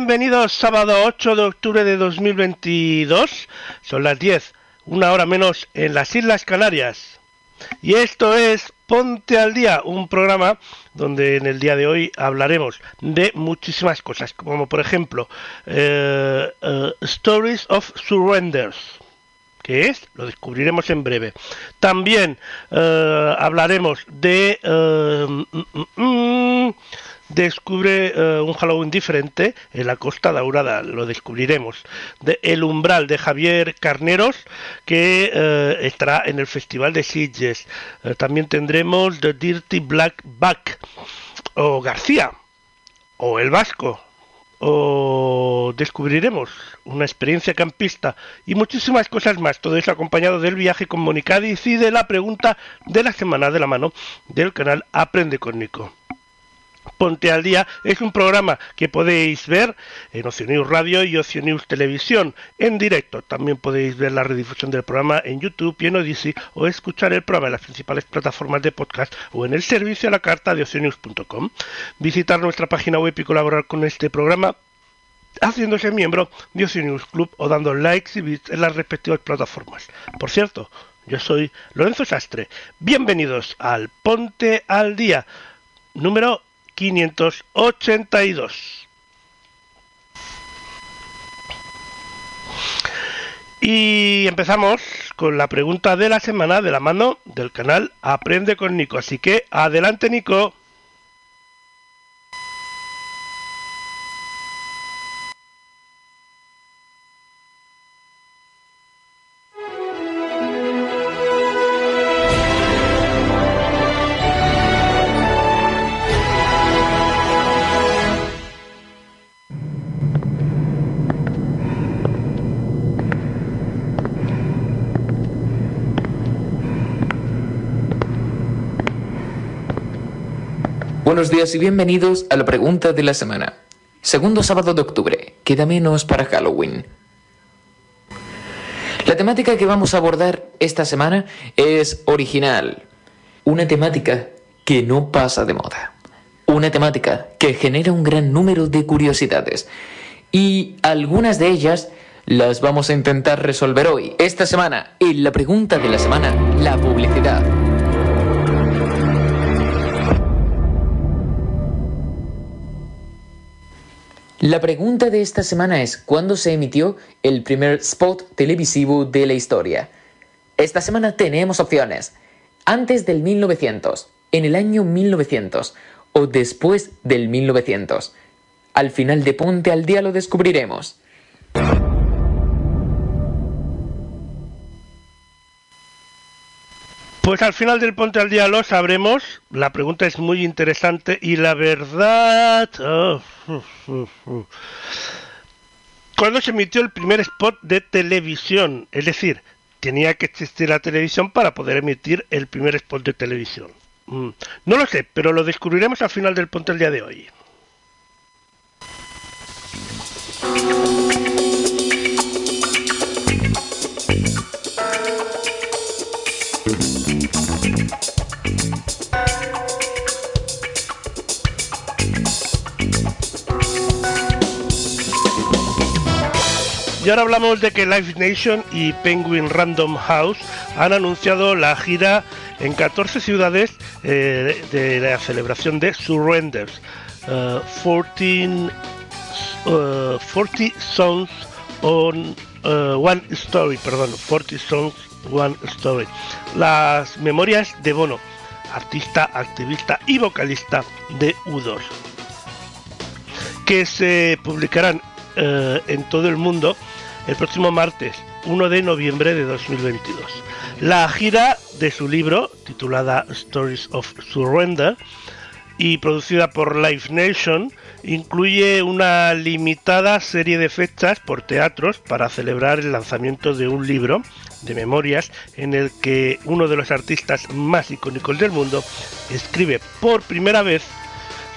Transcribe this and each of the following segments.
Bienvenidos sábado 8 de octubre de 2022. Son las 10, una hora menos en las Islas Canarias. Y esto es Ponte al Día, un programa donde en el día de hoy hablaremos de muchísimas cosas, como por ejemplo eh, eh, Stories of Surrenders. ¿Qué es? Lo descubriremos en breve. También eh, hablaremos de... mm, mm, mm, descubre eh, un Halloween diferente en la Costa Daurada, lo descubriremos. De El Umbral de Javier Carneros, que eh, estará en el Festival de Sitges. Eh, también tendremos The Dirty Black Back, o García, o El Vasco, o descubriremos una experiencia campista y muchísimas cosas más. Todo eso acompañado del viaje con Monicadis y de la pregunta de la semana de la mano del canal Aprende con Nico. Ponte al Día es un programa que podéis ver en Ocio News Radio y Ocio News Televisión en directo. También podéis ver la redifusión del programa en YouTube y en Odyssey o escuchar el programa en las principales plataformas de podcast o en el servicio a la carta de ocionews.com. Visitar nuestra página web y colaborar con este programa haciéndose miembro de Ocio News Club o dando likes y bits en las respectivas plataformas. Por cierto, yo soy Lorenzo Sastre. Bienvenidos al Ponte al Día número 582. Y empezamos con la pregunta de la semana de la mano del canal Aprende con Nico. Así que adelante Nico. Y bienvenidos a la pregunta de la semana. Segundo sábado de octubre, queda menos para Halloween. La temática que vamos a abordar esta semana es original. Una temática que no pasa de moda. Una temática que genera un gran número de curiosidades. Y algunas de ellas las vamos a intentar resolver hoy, esta semana, en la pregunta de la semana, la publicidad. La pregunta de esta semana es ¿cuándo se emitió el primer spot televisivo de la historia? Esta semana tenemos opciones. Antes del 1900, en el año 1900 o después del 1900. Al final de Ponte al Día lo descubriremos. Pues al final del Ponte al Día lo sabremos. La pregunta es muy interesante y la verdad... oh, uf, uf. ¿Cuándo se emitió el primer spot de televisión? Es decir, tenía que existir la televisión para poder emitir el primer spot de televisión. Mm, No lo sé, pero lo descubriremos al final del Ponte al Día de hoy. Ahora hablamos de que Live Nation y Penguin Random House han anunciado la gira en 14 ciudades eh, de la celebración de Surrenders. 14, 40 Songs on One Story, perdón, 40 Songs One Story. Las memorias de Bono, artista, activista y vocalista de U2, que se publicarán en todo el mundo el próximo martes 1 de noviembre de 2022. La gira de su libro, titulada Stories of Surrender, y producida por Live Nation, incluye una limitada serie de fechas por teatros para celebrar el lanzamiento de un libro de memorias en el que uno de los artistas más icónicos del mundo escribe por primera vez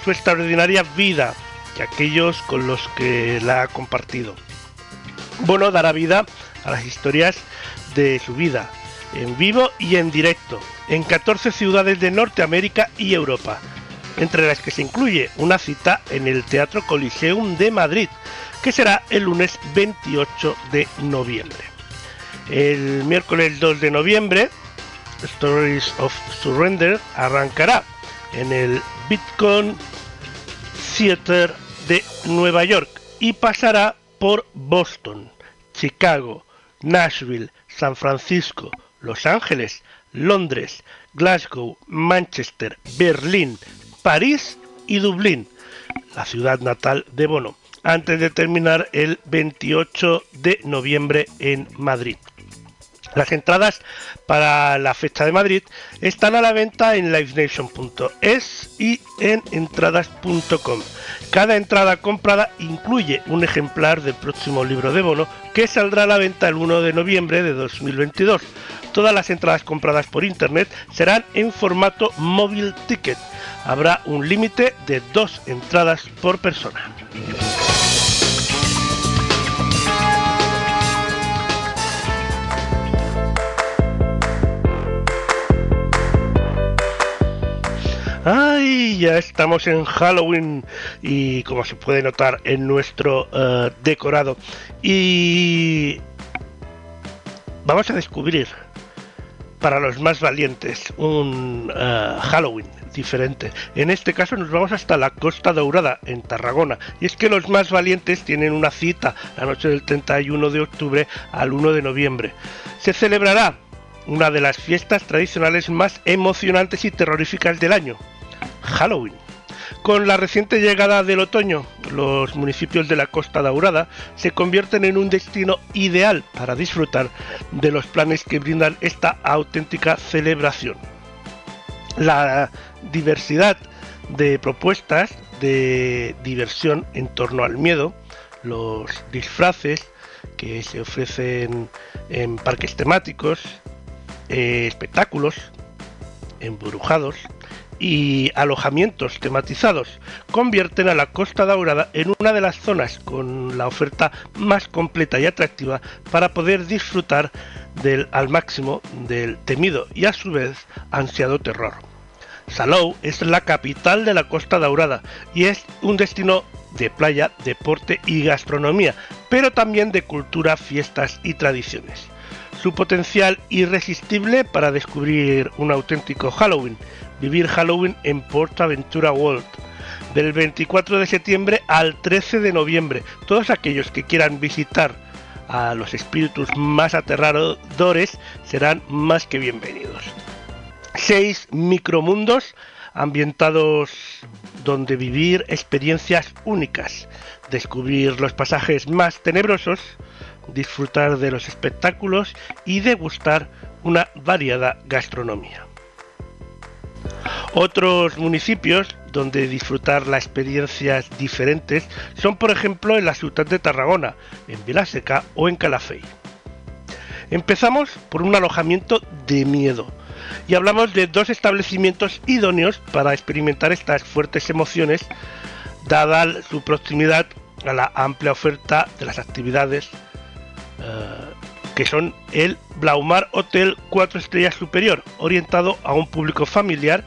su extraordinaria vida y aquellos con los que la ha compartido. Bono dará vida a las historias de su vida, en vivo y en directo, en 14 ciudades de Norteamérica y Europa, entre las que se incluye una cita en el Teatro Coliseum de Madrid, que será el lunes 28 de noviembre. El miércoles 2 de noviembre, Stories of Surrender arrancará en el Bitcoin Theater de Nueva York y pasará por Boston, Chicago, Nashville, San Francisco, Los Ángeles, Londres, Glasgow, Manchester, Berlín, París y Dublín, la ciudad natal de Bono, antes de terminar el 28 de noviembre en Madrid. Las entradas para la fecha de Madrid están a la venta en livenation.es y en entradas.com. Cada entrada comprada incluye un ejemplar del próximo libro de bono que saldrá a la venta el 1 de noviembre de 2022. Todas las entradas compradas por internet serán en formato móvil ticket. Habrá un límite de dos entradas por persona. ¡Ay! Ya estamos en Halloween y como se puede notar en nuestro uh, decorado. Y vamos a descubrir para los más valientes un uh, Halloween diferente. En este caso nos vamos hasta la Costa Daurada, en Tarragona. Y es que los más valientes tienen una cita la noche del 31 de octubre al 1 de noviembre. Se celebrará una de las fiestas tradicionales más emocionantes y terroríficas del año, Halloween. Con la reciente llegada del otoño, los municipios de la Costa Daurada se convierten en un destino ideal para disfrutar de los planes que brindan esta auténtica celebración. La diversidad de propuestas de diversión en torno al miedo, los disfraces que se ofrecen en parques temáticos, eh, espectáculos, embrujados, y alojamientos tematizados convierten a la Costa Daurada en una de las zonas con la oferta más completa y atractiva para poder disfrutar del al máximo del temido y a su vez ansiado terror. Salou es la capital de la Costa Daurada y es un destino de playa, deporte y gastronomía, pero también de cultura, fiestas y tradiciones. Su potencial irresistible para descubrir un auténtico Halloween, vivir Halloween en Aventura World del 24 de septiembre al 13 de noviembre. Todos aquellos que quieran visitar a los espíritus más aterradores serán más que bienvenidos. Seis micromundos ambientados donde vivir experiencias únicas, descubrir los pasajes más tenebrosos, disfrutar de los espectáculos y degustar una variada gastronomía. Otros municipios donde disfrutar las experiencias diferentes son por ejemplo en la ciudad de Tarragona, en Vilaseca o en Calafey. Empezamos por un alojamiento de miedo y hablamos de dos establecimientos idóneos para experimentar estas fuertes emociones dada su proximidad a la amplia oferta de las actividades que son el Blaumar Hotel 4 estrellas superior, orientado a un público familiar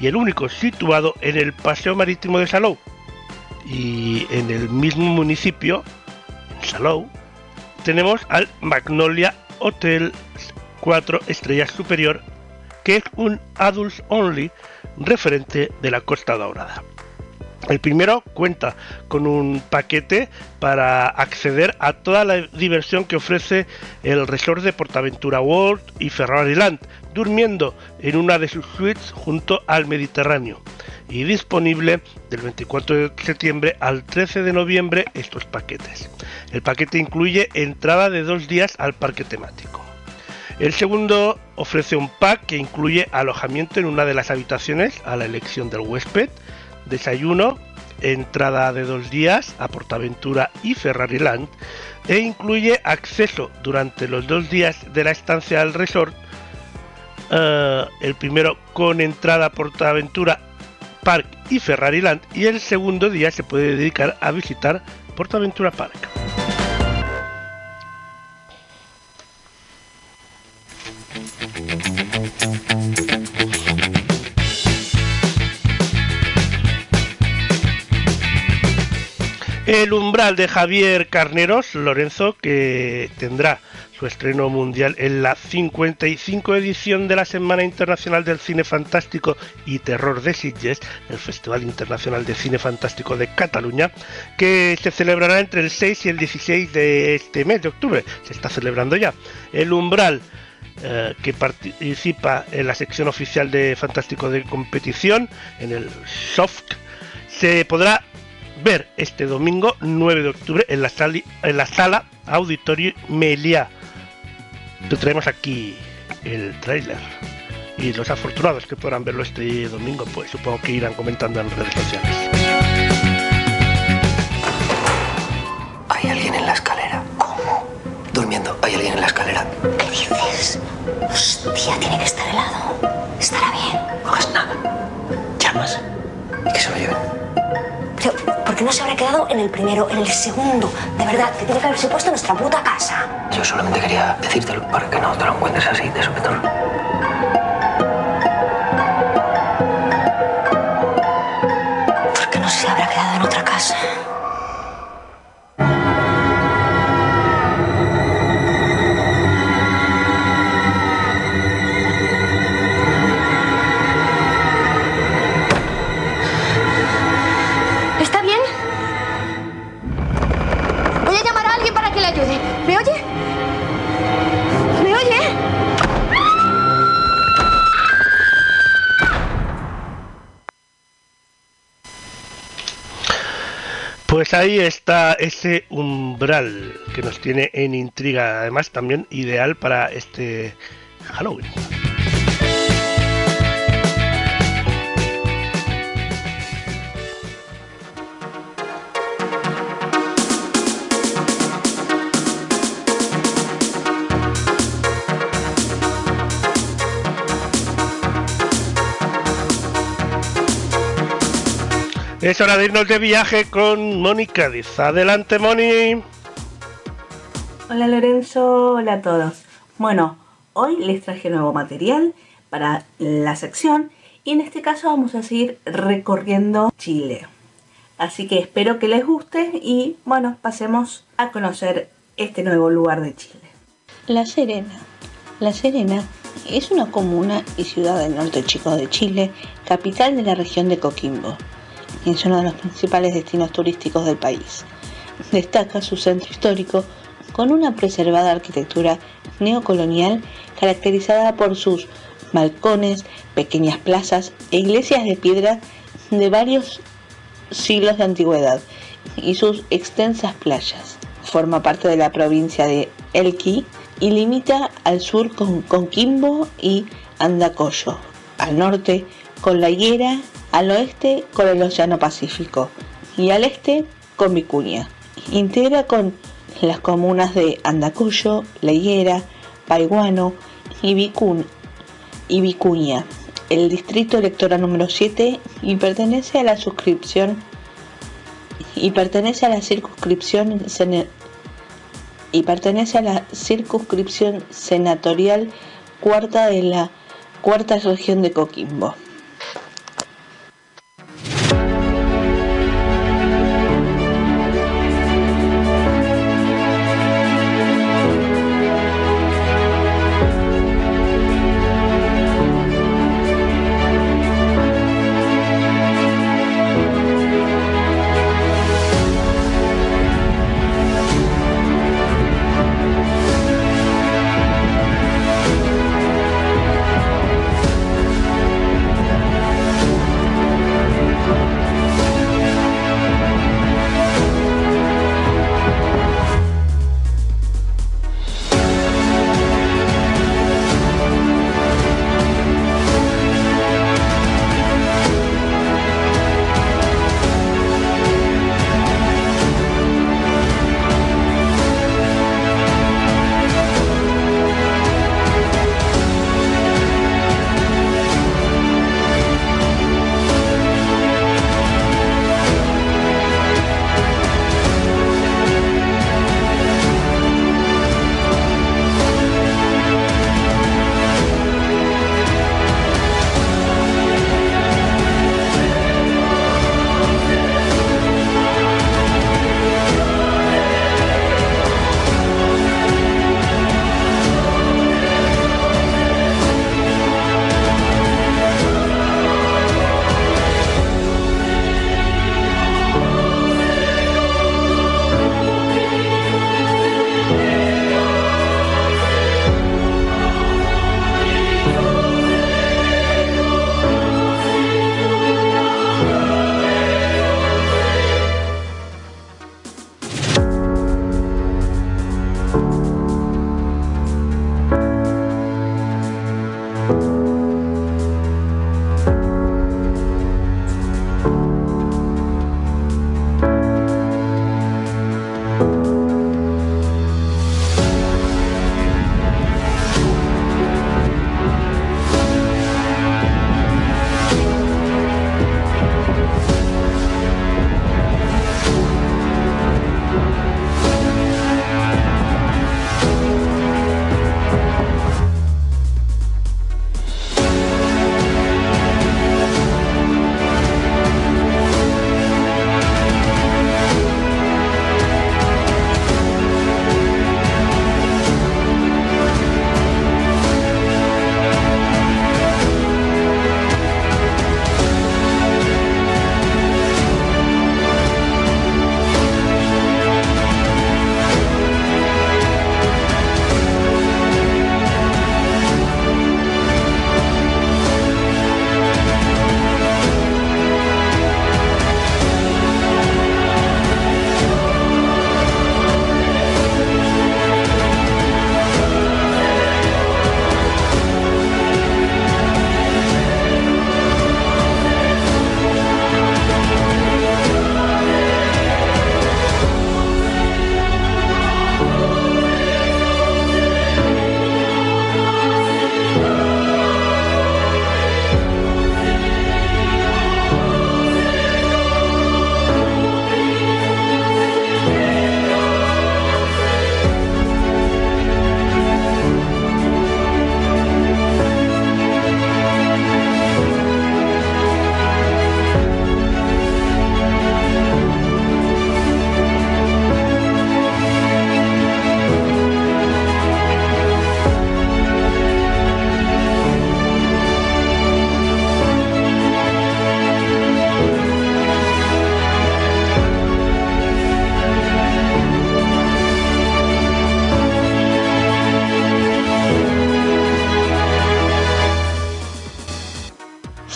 y el único situado en el Paseo Marítimo de Salou y en el mismo municipio, en Salou, tenemos al Magnolia Hotel 4 estrellas superior, que es un adults only referente de la Costa Dorada. El primero cuenta con un paquete para acceder a toda la diversión que ofrece el resort de Portaventura World y Ferrari Land, durmiendo en una de sus suites junto al Mediterráneo. Y disponible del 24 de septiembre al 13 de noviembre estos paquetes. El paquete incluye entrada de dos días al parque temático. El segundo ofrece un pack que incluye alojamiento en una de las habitaciones a la elección del huésped, desayuno, entrada de dos días a Portaventura y Ferrari Land e incluye acceso durante los dos días de la estancia al resort. eh, el primero con entrada a Portaventura Park y Ferrari Land y el segundo día se puede dedicar a visitar Portaventura Park. El umbral de Javier Carneros Lorenzo, que tendrá su estreno mundial en la 55 edición de la Semana Internacional del Cine Fantástico y Terror de Sitges, el Festival Internacional de Cine Fantástico de Cataluña, que se celebrará entre el 6 y el 16 de este mes de octubre. Se está celebrando ya. El umbral eh, que participa en la sección oficial de Fantástico de competición, en el SOFT, se podrá ver este domingo 9 de octubre en la, sali- en la sala Auditorio Meliá. Te traemos aquí el tráiler. Y los afortunados que podrán verlo este domingo, pues supongo que irán comentando en redes sociales. Hay alguien en la escalera. ¿Cómo? Durmiendo. Hay alguien en la escalera. ¿Qué dices? Hostia, tiene que estar helado. Estará bien. No hagas nada. Llamas y que se lo lleven. Pero, ¿por qué no se habrá quedado en el primero, en el segundo? De verdad, que tiene que haberse puesto en nuestra puta casa. Yo solamente quería decírtelo para que no te lo encuentres así de sopetón. ¿Por qué no se habrá quedado en otra casa? Pues ahí está ese umbral que nos tiene en intriga, además también ideal para este Halloween. Es hora de irnos de viaje con Moni Cádiz. Adelante, Moni. Hola Lorenzo, hola a todos. Bueno, hoy les traje nuevo material para la sección y en este caso vamos a seguir recorriendo Chile. Así que espero que les guste y bueno, pasemos a conocer este nuevo lugar de Chile. La Serena. La Serena es una comuna y ciudad del norte chico de Chile, capital de la región de Coquimbo. Y Es uno de los principales destinos turísticos del país. Destaca su centro histórico con una preservada arquitectura neocolonial caracterizada por sus balcones, pequeñas plazas e iglesias de piedra de varios siglos de antigüedad y sus extensas playas. Forma parte de la provincia de Elqui y limita al sur con Coquimbo y Andacollo, al norte con La Higuera, al oeste con el Océano Pacífico y al este con Vicuña. Integra con las comunas de Andacollo, La Higuera, Paiguano y, y Vicuña, el distrito electoral número 7 y pertenece a la suscripción y pertenece a la circunscripción y pertenece a la circunscripción senatorial cuarta de la cuarta región de Coquimbo.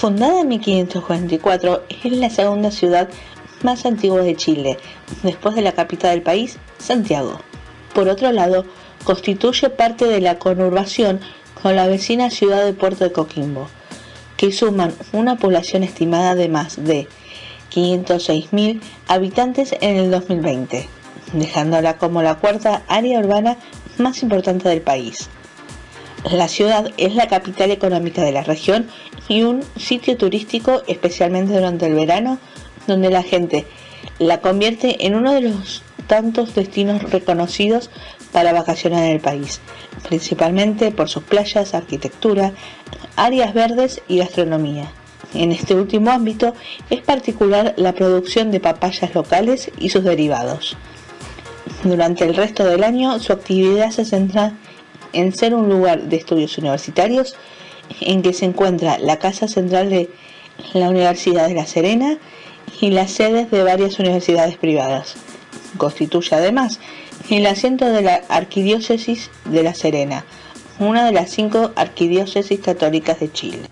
Fundada en 1544, es la segunda ciudad más antigua de Chile, después de la capital del país, Santiago. Por otro lado, constituye parte de la conurbación con la vecina ciudad de Puerto de Coquimbo, que suman una población estimada de más de 506.000 habitantes en el 2020, dejándola como la cuarta área urbana más importante del país. La ciudad es la capital económica de la región y un sitio turístico especialmente durante el verano donde la gente la convierte en uno de los tantos destinos reconocidos para vacacionar en el país, principalmente por sus playas, arquitectura, áreas verdes y gastronomía. En este último ámbito es particular la producción de papayas locales y sus derivados. Durante el resto del año su actividad se centra en ser un lugar de estudios universitarios en que se encuentra la Casa Central de la Universidad de La Serena y las sedes de varias universidades privadas. Constituye además el asiento de la Arquidiócesis de La Serena, una de las cinco arquidiócesis católicas de Chile.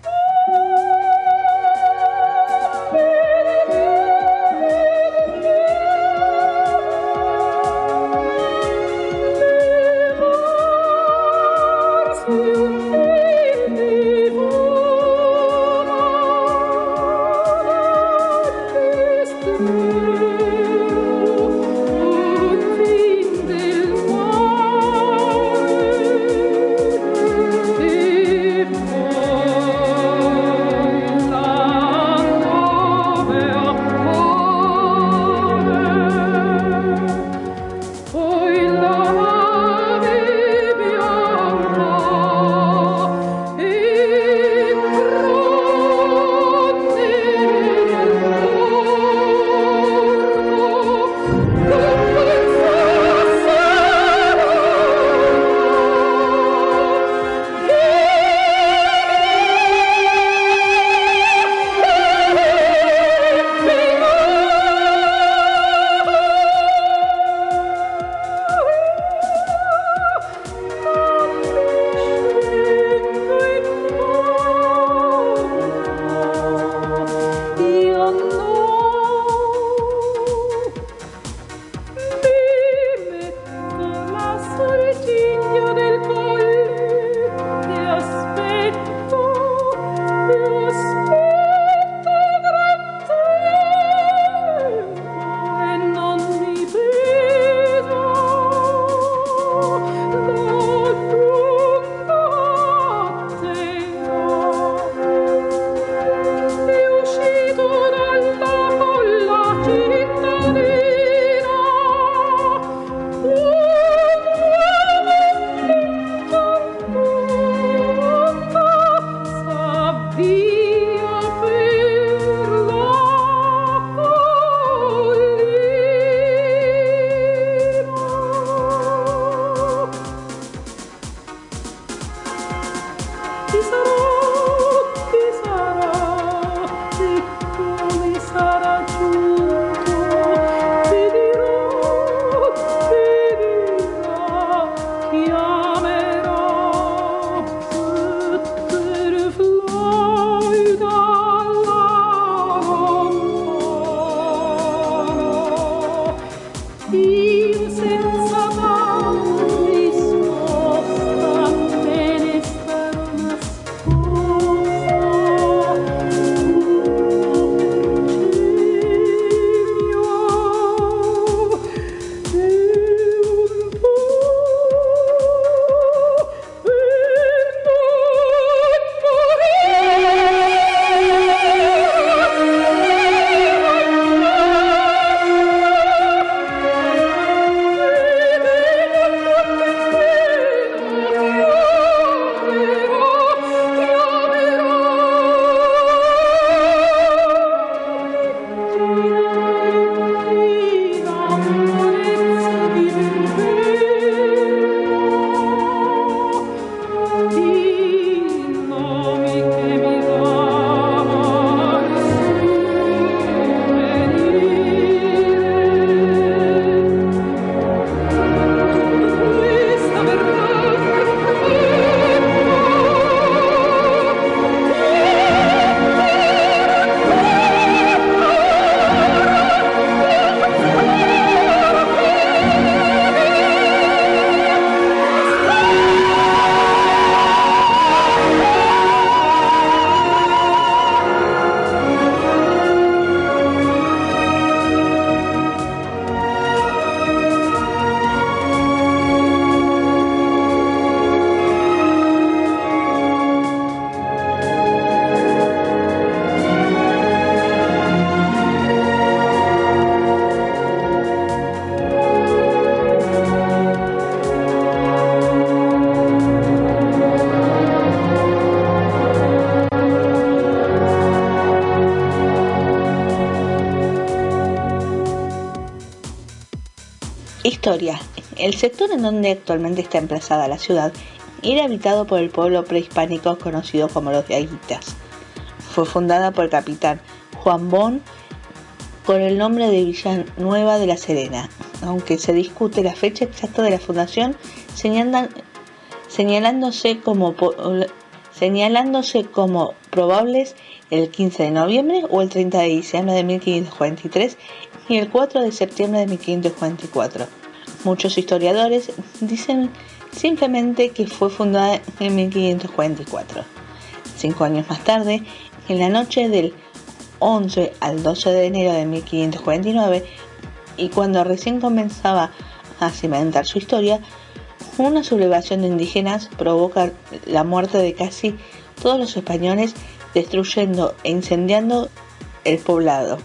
El sector en donde actualmente está emplazada la ciudad era habitado por el pueblo prehispánico conocido como los Diaguitas. Fue fundada por el capitán Juan Bon con el nombre de Villanueva de la Serena, aunque se discute la fecha exacta de la fundación, señalándose como, señalándose como probables el 15 de noviembre o el 30 de diciembre de 1543 y el 4 de septiembre de 1544. Muchos historiadores dicen simplemente que fue fundada en 1544. Cinco años más tarde, en la noche del 11 al 12 de enero de 1549, y cuando recién comenzaba a cimentar su historia, una sublevación de indígenas provoca la muerte de casi todos los españoles, destruyendo e incendiando el poblado.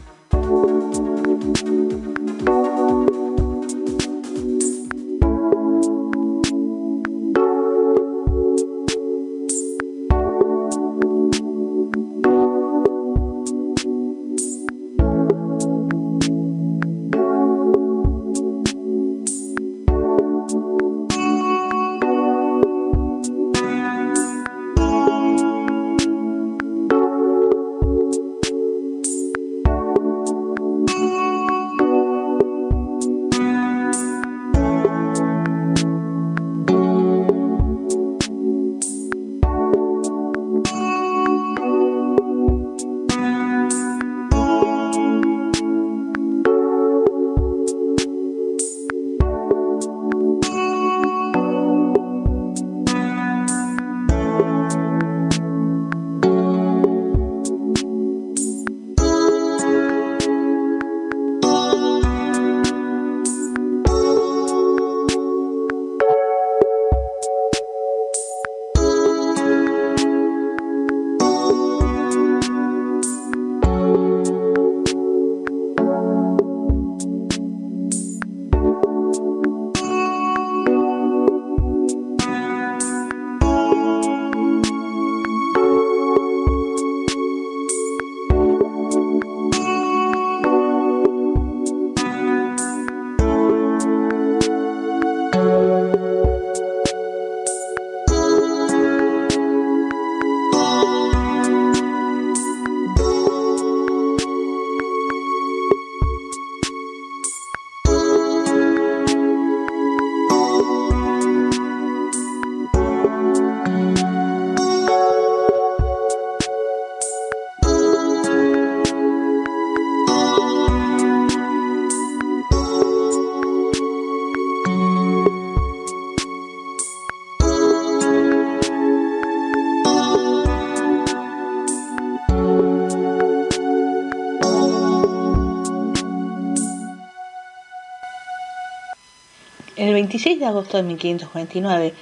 26 de agosto de 1549,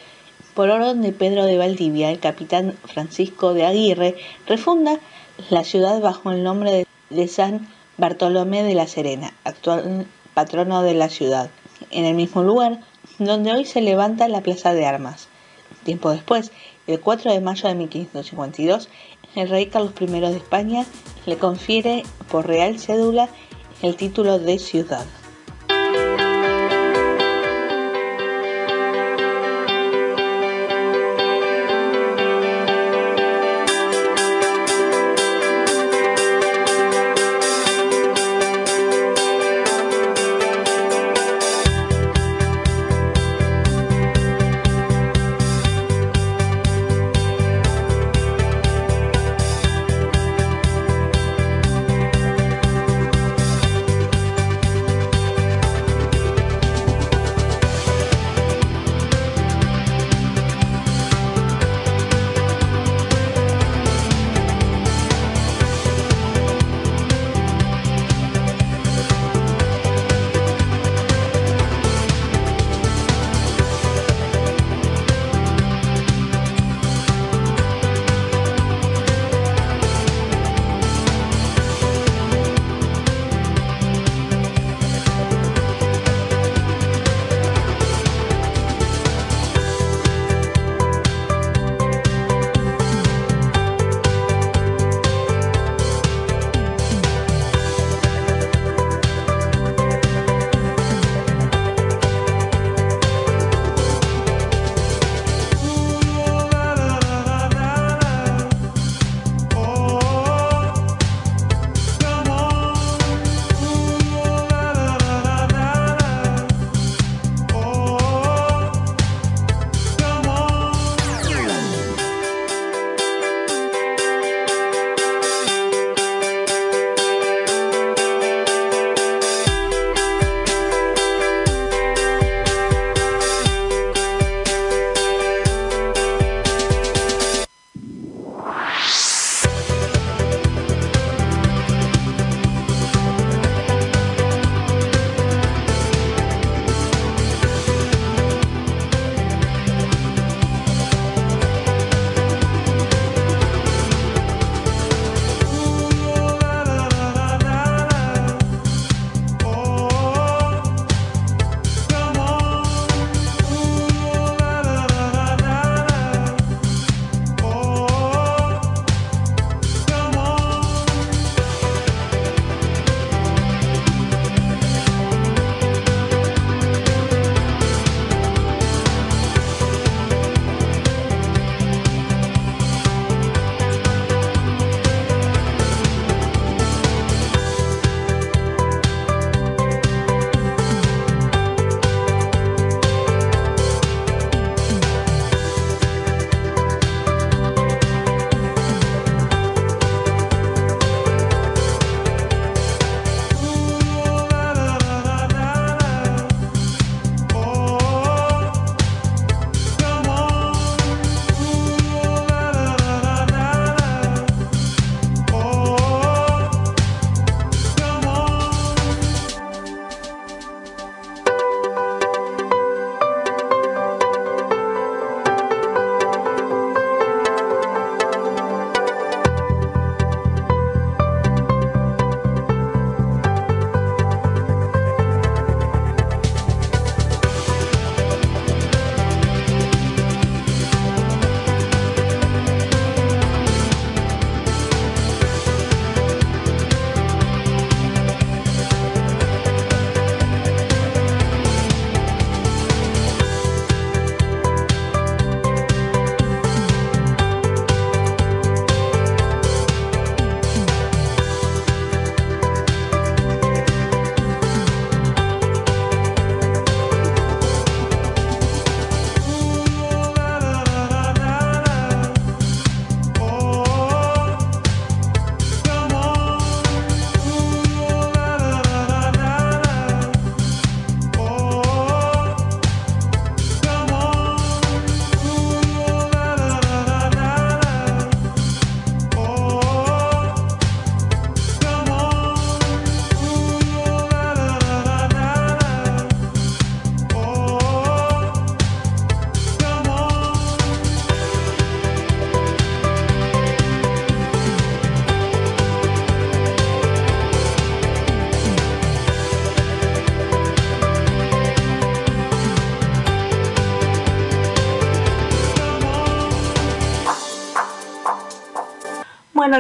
por orden de Pedro de Valdivia, el capitán Francisco de Aguirre refunda la ciudad bajo el nombre de San Bartolomé de la Serena, actual patrono de la ciudad, en el mismo lugar donde hoy se levanta la Plaza de Armas. Tiempo después, el 4 de mayo de 1552, el rey Carlos I de España le confiere por real cédula el título de ciudad.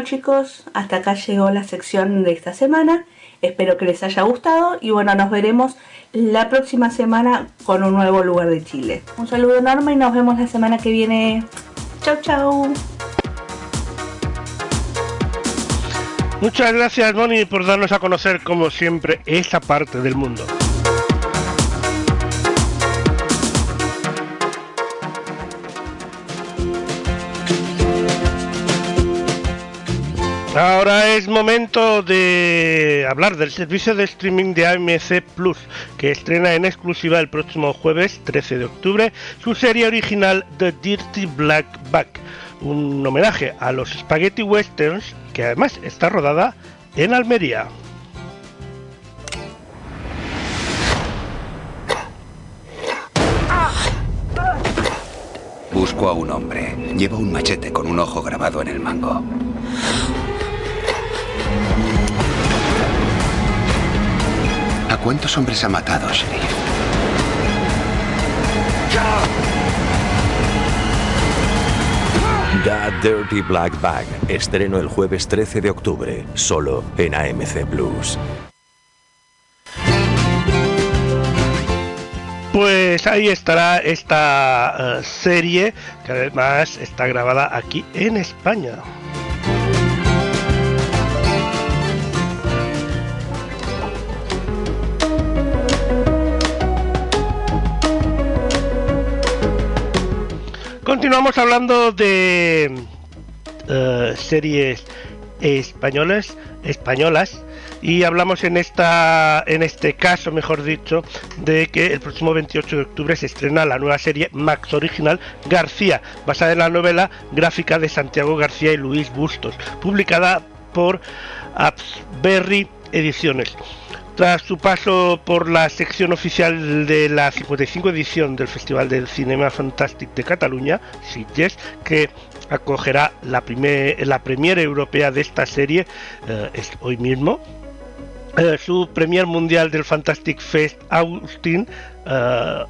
Chicos, hasta acá llegó la sección de esta semana. Espero que les haya gustado y bueno, nos veremos la próxima semana con un nuevo lugar de Chile. Un saludo enorme y nos vemos la semana que viene. Chau chau. Muchas gracias Moni por darnos a conocer como siempre esa parte del mundo. Ahora es momento de hablar del servicio de streaming de AMC Plus, que estrena en exclusiva el próximo jueves 13 de octubre su serie original The Dirty Black Back, un homenaje a los spaghetti westerns que además está rodada en Almería. Busco a un hombre. Lleva un machete con un ojo grabado en el mango. Cuántos hombres ha matado, Sheriff? The Dirty Black Bag. Estreno el jueves 13 de octubre, solo en AMC Plus. Pues ahí estará esta eh, serie que además está grabada aquí en España. Continuamos hablando de eh, series españolas, españolas y hablamos en esta en este caso, mejor dicho, de que el próximo 28 de octubre se estrena la nueva serie Max Original García, basada en la novela gráfica de Santiago García y Luis Bustos, publicada por Apsberry Ediciones. Tras su paso por la sección oficial de la 55 edición del Festival del Cinema Fantastic de Cataluña, Sitges, que acogerá la, primer, la premiere europea de esta serie eh, es hoy mismo, eh, su premier mundial del Fantastic Fest Austin, eh,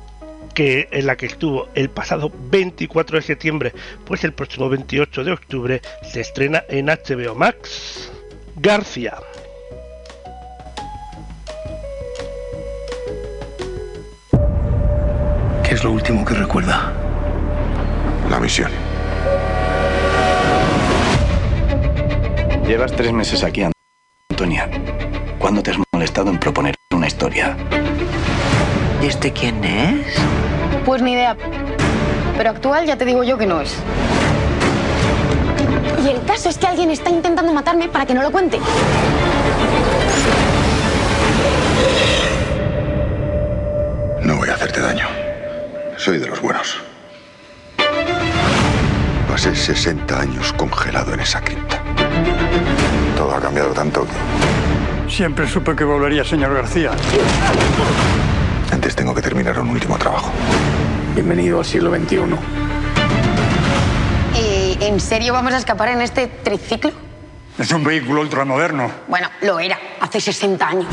que en la que estuvo el pasado 24 de septiembre, pues el próximo 28 de octubre se estrena en HBO Max. García. Es lo último que recuerda? La misión. Llevas tres meses aquí, Antonia. ¿Cuándo te has molestado en proponer una historia? ¿Y este quién es? Pues ni idea. Pero actual ya te digo yo que no es. Y el caso es que alguien está intentando matarme para que no lo cuente. No voy a hacerte daño. Soy de los buenos. Pasé 60 años congelado en esa cripta. Todo ha cambiado tanto que... Siempre supe que volvería, señor García. Antes tengo que terminar un último trabajo. Bienvenido al siglo XXI. ¿Y en serio vamos a escapar en este triciclo? Es un vehículo ultramoderno. Bueno, lo era, hace 60 años.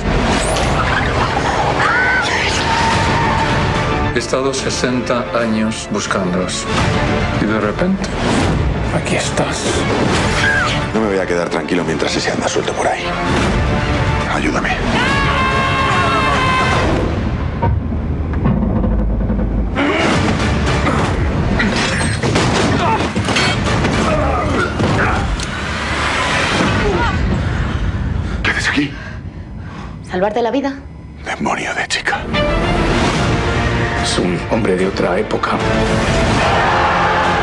He estado 60 años buscándoos. Y de repente, aquí estás. No me voy a quedar tranquilo mientras ese anda suelto por ahí. Ayúdame. ¿Qué haces aquí? ¿Salvarte la vida? Demonio de chica. Es un hombre de otra época.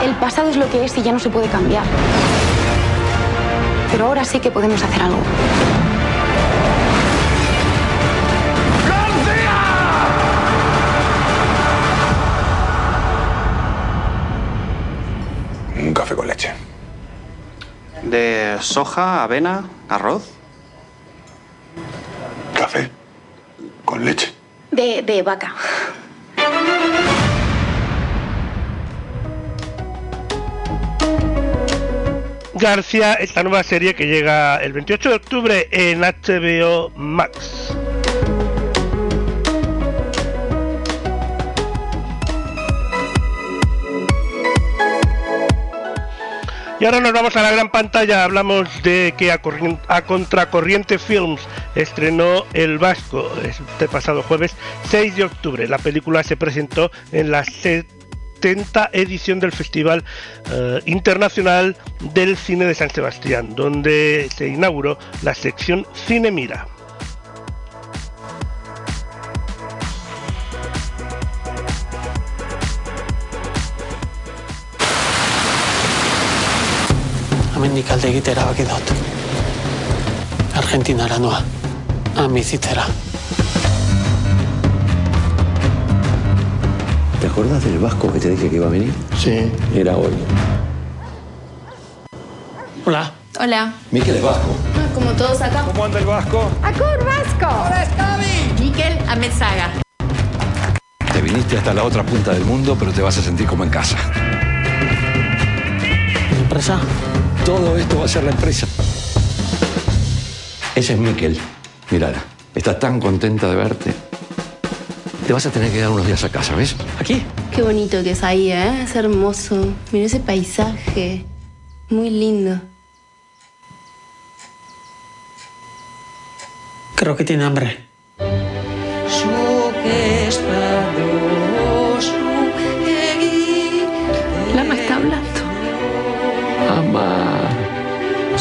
El pasado es lo que es y ya no se puede cambiar. Pero ahora sí que podemos hacer algo. Un café con leche. De soja, avena, arroz. ¿Café? ¿Con leche? De, de vaca. García, esta nueva serie que llega el 28 de octubre en HBO Max. Y ahora nos vamos a la gran pantalla. Hablamos de que a, Contracorriente Films estrenó El Vasco este pasado jueves 6 de octubre. La película se presentó en la 70 edición del Festival uh, Internacional del Cine de San Sebastián, donde se inauguró la sección Cine Mira. Amendik alde egitera baki dut. Argentinara noa. Amizitzera. ¿Te acuerdas del vasco que te dije que iba a venir? Sí. Era hoy. Hola. Hola. Miquel es vasco. Ah, como todos acá. ¿Cómo anda el vasco? ¡Acur vasco! ¡Ahora es Cavi! Miquel Amezaga. Te viniste hasta la otra punta del mundo, pero te vas a sentir como en casa. ¿Mi empresa? Todo esto va a ser la empresa. Ese es Miquel. Mirala, está tan contenta de verte. Te vas a tener que dar unos días a casa, ¿ves? ¿Aquí? Qué bonito que es ahí, ¿eh? Es hermoso. Mira ese paisaje. Muy lindo. Creo que tiene hambre. Lama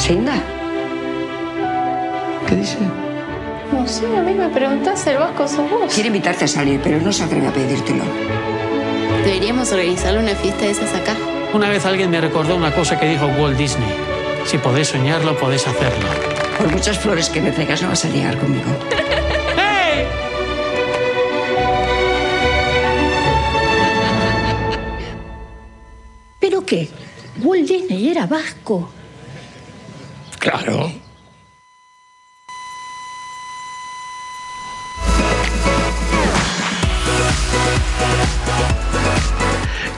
Sinda. ¿Qué dice? No sé, a mí me preguntas, el vasco sos vos. Quiere invitarte a salir, pero no se atreve a pedírtelo. Deberíamos organizarle una fiesta de esas acá. Una vez alguien me recordó una cosa que dijo Walt Disney. Si podés soñarlo, podés hacerlo. Por muchas flores que me traigas, no vas a ligar conmigo. ¡Hey! ¿Pero qué? Walt Disney era vasco. Claro.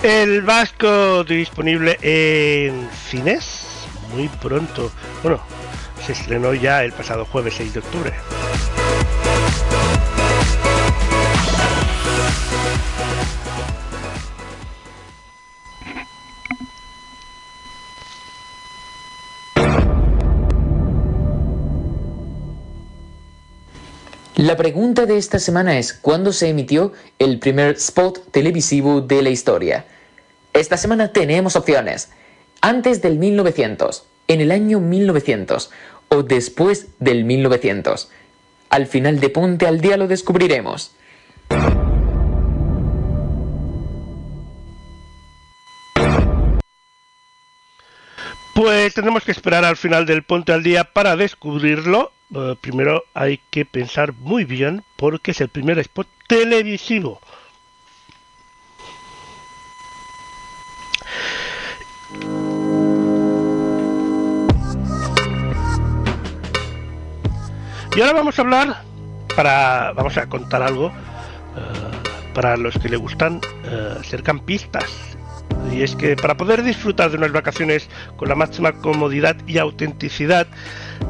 El Vasco disponible en cines muy pronto. Bueno, se estrenó ya el pasado jueves 6 de octubre. La pregunta de esta semana es ¿cuándo se emitió el primer spot televisivo de la historia? Esta semana tenemos opciones. Antes del 1900, en el año 1900 o después del 1900. Al final de Ponte al Día lo descubriremos. Pues tenemos que esperar al final del Ponte al Día para descubrirlo. Uh, primero hay que pensar muy bien porque es el primer spot televisivo. Y ahora vamos a hablar para vamos a contar algo uh, para los que le gustan uh, ser campistas y es que para poder disfrutar de unas vacaciones con la máxima comodidad y autenticidad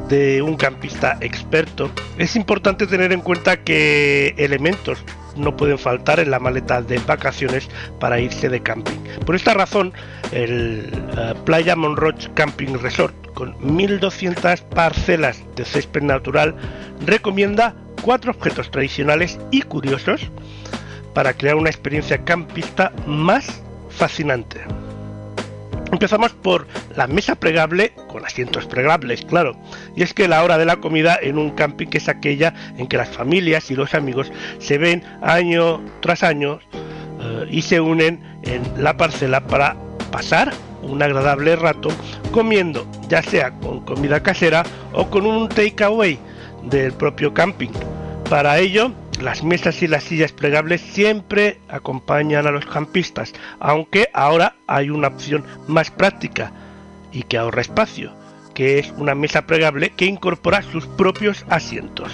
de un campista experto, es importante tener en cuenta que elementos no pueden faltar en la maleta de vacaciones para irse de camping. Por esta razón, el uh, Playa Monroch Camping Resort, con 1.200 parcelas de césped natural, recomienda cuatro objetos tradicionales y curiosos para crear una experiencia campista más fascinante. Empezamos por la mesa plegable con asientos plegables, claro. Y es que la hora de la comida en un camping es aquella en que las familias y los amigos se ven año tras año uh, y se unen en la parcela para pasar un agradable rato comiendo, ya sea con comida casera o con un takeaway del propio camping. Para ello, las mesas y las sillas plegables siempre acompañan a los campistas, aunque ahora hay una opción más práctica y que ahorra espacio, que es una mesa plegable que incorpora sus propios asientos.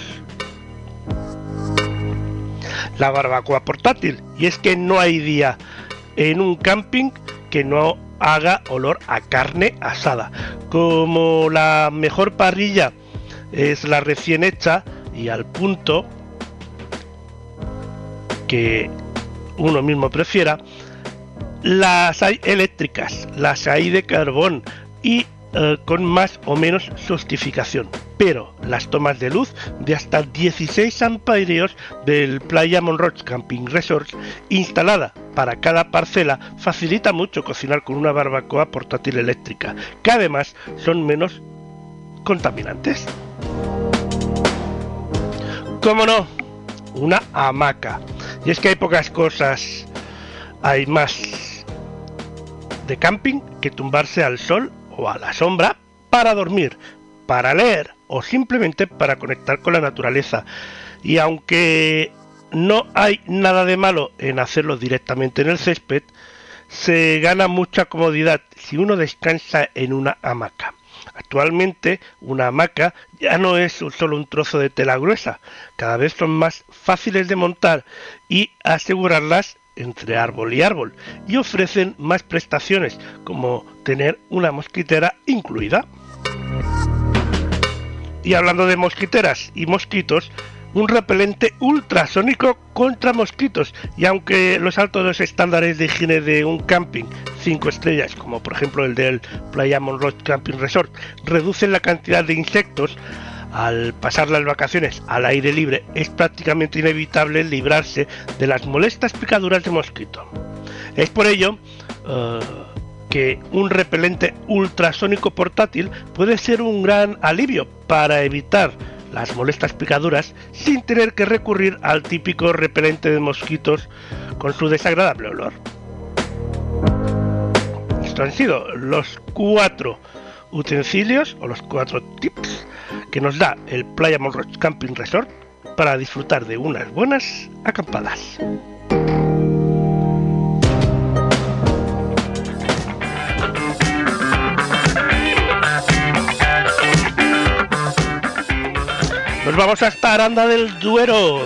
La barbacoa portátil, y es que no hay día en un camping que no haga olor a carne asada. Como la mejor parrilla es la recién hecha y al punto, que uno mismo prefiera, las hay eléctricas, las hay de carbón, y eh, con más o menos sostificación. Pero las tomas de luz de hasta 16 amperios del Playa Monroch Camping Resort instalada para cada parcela facilita mucho cocinar con una barbacoa portátil eléctrica, que además son menos contaminantes. ¿Cómo no? Una hamaca. Y es que hay pocas cosas, hay más de camping que tumbarse al sol o a la sombra para dormir, para leer o simplemente para conectar con la naturaleza. Y aunque no hay nada de malo en hacerlo directamente en el césped, se gana mucha comodidad si uno descansa en una hamaca. Actualmente una hamaca ya no es solo un trozo de tela gruesa, cada vez son más fáciles de montar y asegurarlas entre árbol y árbol y ofrecen más prestaciones como tener una mosquitera incluida. Y hablando de mosquiteras y mosquitos, un repelente ultrasónico contra mosquitos. Y aunque los altos estándares de higiene de un camping 5 estrellas, como por ejemplo el del Playa Monroe Camping Resort, reducen la cantidad de insectos, al pasar las vacaciones al aire libre es prácticamente inevitable librarse de las molestas picaduras de mosquito. Es por ello uh, que un repelente ultrasónico portátil puede ser un gran alivio para evitar las molestas picaduras sin tener que recurrir al típico repelente de mosquitos con su desagradable olor. Estos han sido los cuatro utensilios o los cuatro tips que nos da el Playa Monroe Camping Resort para disfrutar de unas buenas acampadas. Vamos hasta Aranda del Duero.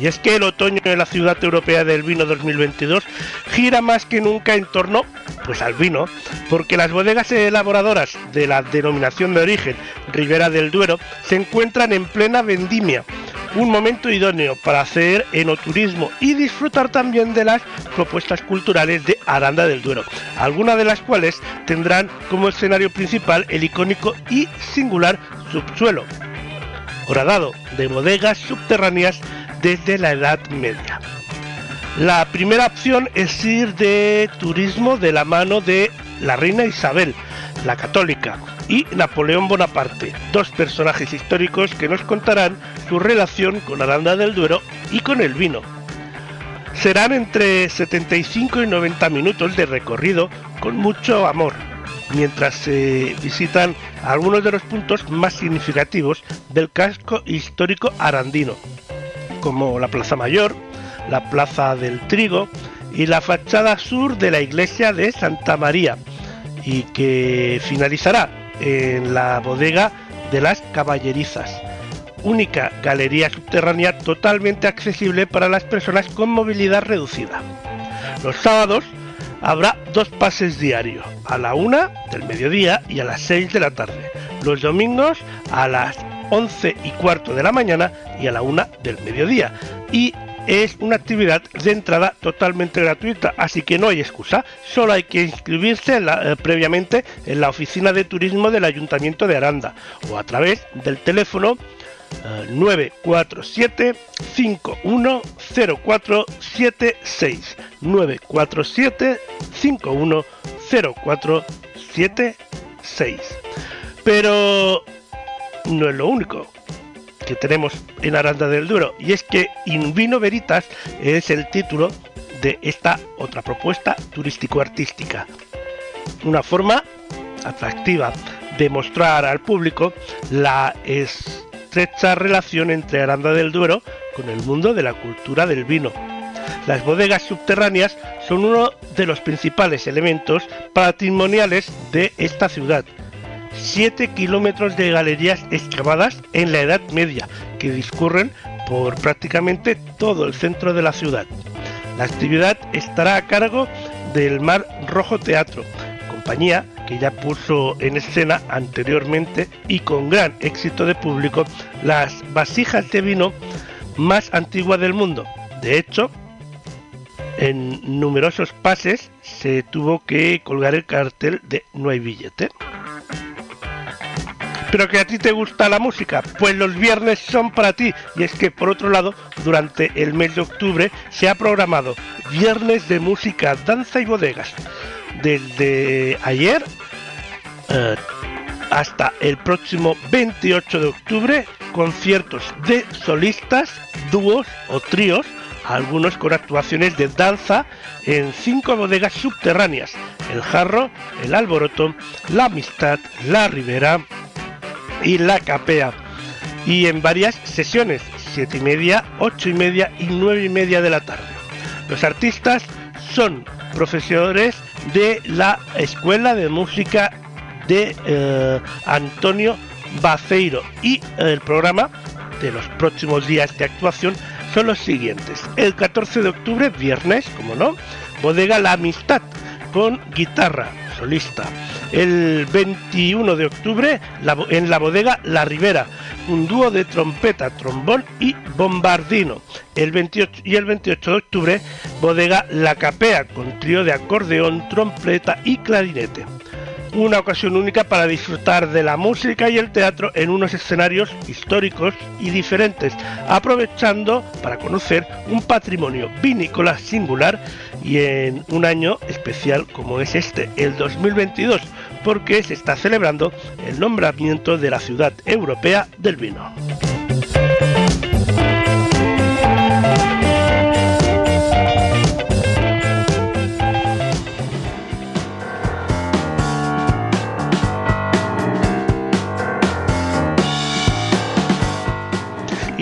Y es que el otoño en la ciudad europea del vino 2022 gira más que nunca en torno pues al vino, porque las bodegas elaboradoras de la denominación de origen Ribera del Duero se encuentran en plena vendimia, un momento idóneo para hacer enoturismo y disfrutar también de las propuestas culturales de Aranda del Duero, algunas de las cuales tendrán como escenario principal el icónico y singular subsuelo, de bodegas subterráneas desde la Edad Media. La primera opción es ir de turismo de la mano de la reina Isabel, la católica, y Napoleón Bonaparte, dos personajes históricos que nos contarán su relación con Aranda del Duero y con el vino. Serán entre 75 y 90 minutos de recorrido con mucho amor, mientras se visitan algunos de los puntos más significativos del casco histórico arandino, como la Plaza Mayor, la Plaza del Trigo y la fachada sur de la iglesia de Santa María, y que finalizará en la bodega de las Caballerizas, única galería subterránea totalmente accesible para las personas con movilidad reducida. Los sábados habrá dos pases diarios, a la una del mediodía y a las 6 de la tarde. Los domingos a las 11 y cuarto de la mañana y a la una del mediodía. Y es una actividad de entrada totalmente gratuita, así que no hay excusa, solo hay que inscribirse eh, previamente en la oficina de turismo del Ayuntamiento de Aranda o a través del teléfono 947 510476 947 510476 pero no es lo único que tenemos en Aranda del Duero y es que In Vino Veritas es el título de esta otra propuesta turístico-artística. Una forma atractiva de mostrar al público la estrecha relación entre Aranda del Duero con el mundo de la cultura del vino. Las bodegas subterráneas son uno de los principales elementos patrimoniales de esta ciudad 7 kilómetros de galerías excavadas en la Edad Media que discurren por prácticamente todo el centro de la ciudad. La actividad estará a cargo del Mar Rojo Teatro, compañía que ya puso en escena anteriormente y con gran éxito de público las vasijas de vino más antiguas del mundo. De hecho, en numerosos pases se tuvo que colgar el cartel de no hay billete. Pero que a ti te gusta la música, pues los viernes son para ti. Y es que por otro lado, durante el mes de octubre se ha programado Viernes de Música, Danza y Bodegas. Desde ayer eh, hasta el próximo 28 de octubre, conciertos de solistas, dúos o tríos, algunos con actuaciones de danza en cinco bodegas subterráneas, el Jarro, el Alboroto, la Amistad, la Ribera y la Capea, y en varias sesiones, siete y media, ocho y media y nueve y media de la tarde. Los artistas son profesores de la Escuela de Música de eh, Antonio Baceiro y el programa de los próximos días de actuación son los siguientes. El 14 de octubre, viernes, como no, Bodega La Amistad con guitarra solista. El 21 de octubre, en la bodega La Ribera, un dúo de trompeta, trombón y bombardino. El 28 y el 28 de octubre, bodega La Capea con trío de acordeón, trompeta y clarinete una ocasión única para disfrutar de la música y el teatro en unos escenarios históricos y diferentes, aprovechando para conocer un patrimonio vinícola singular y en un año especial como es este, el 2022, porque se está celebrando el nombramiento de la ciudad europea del vino.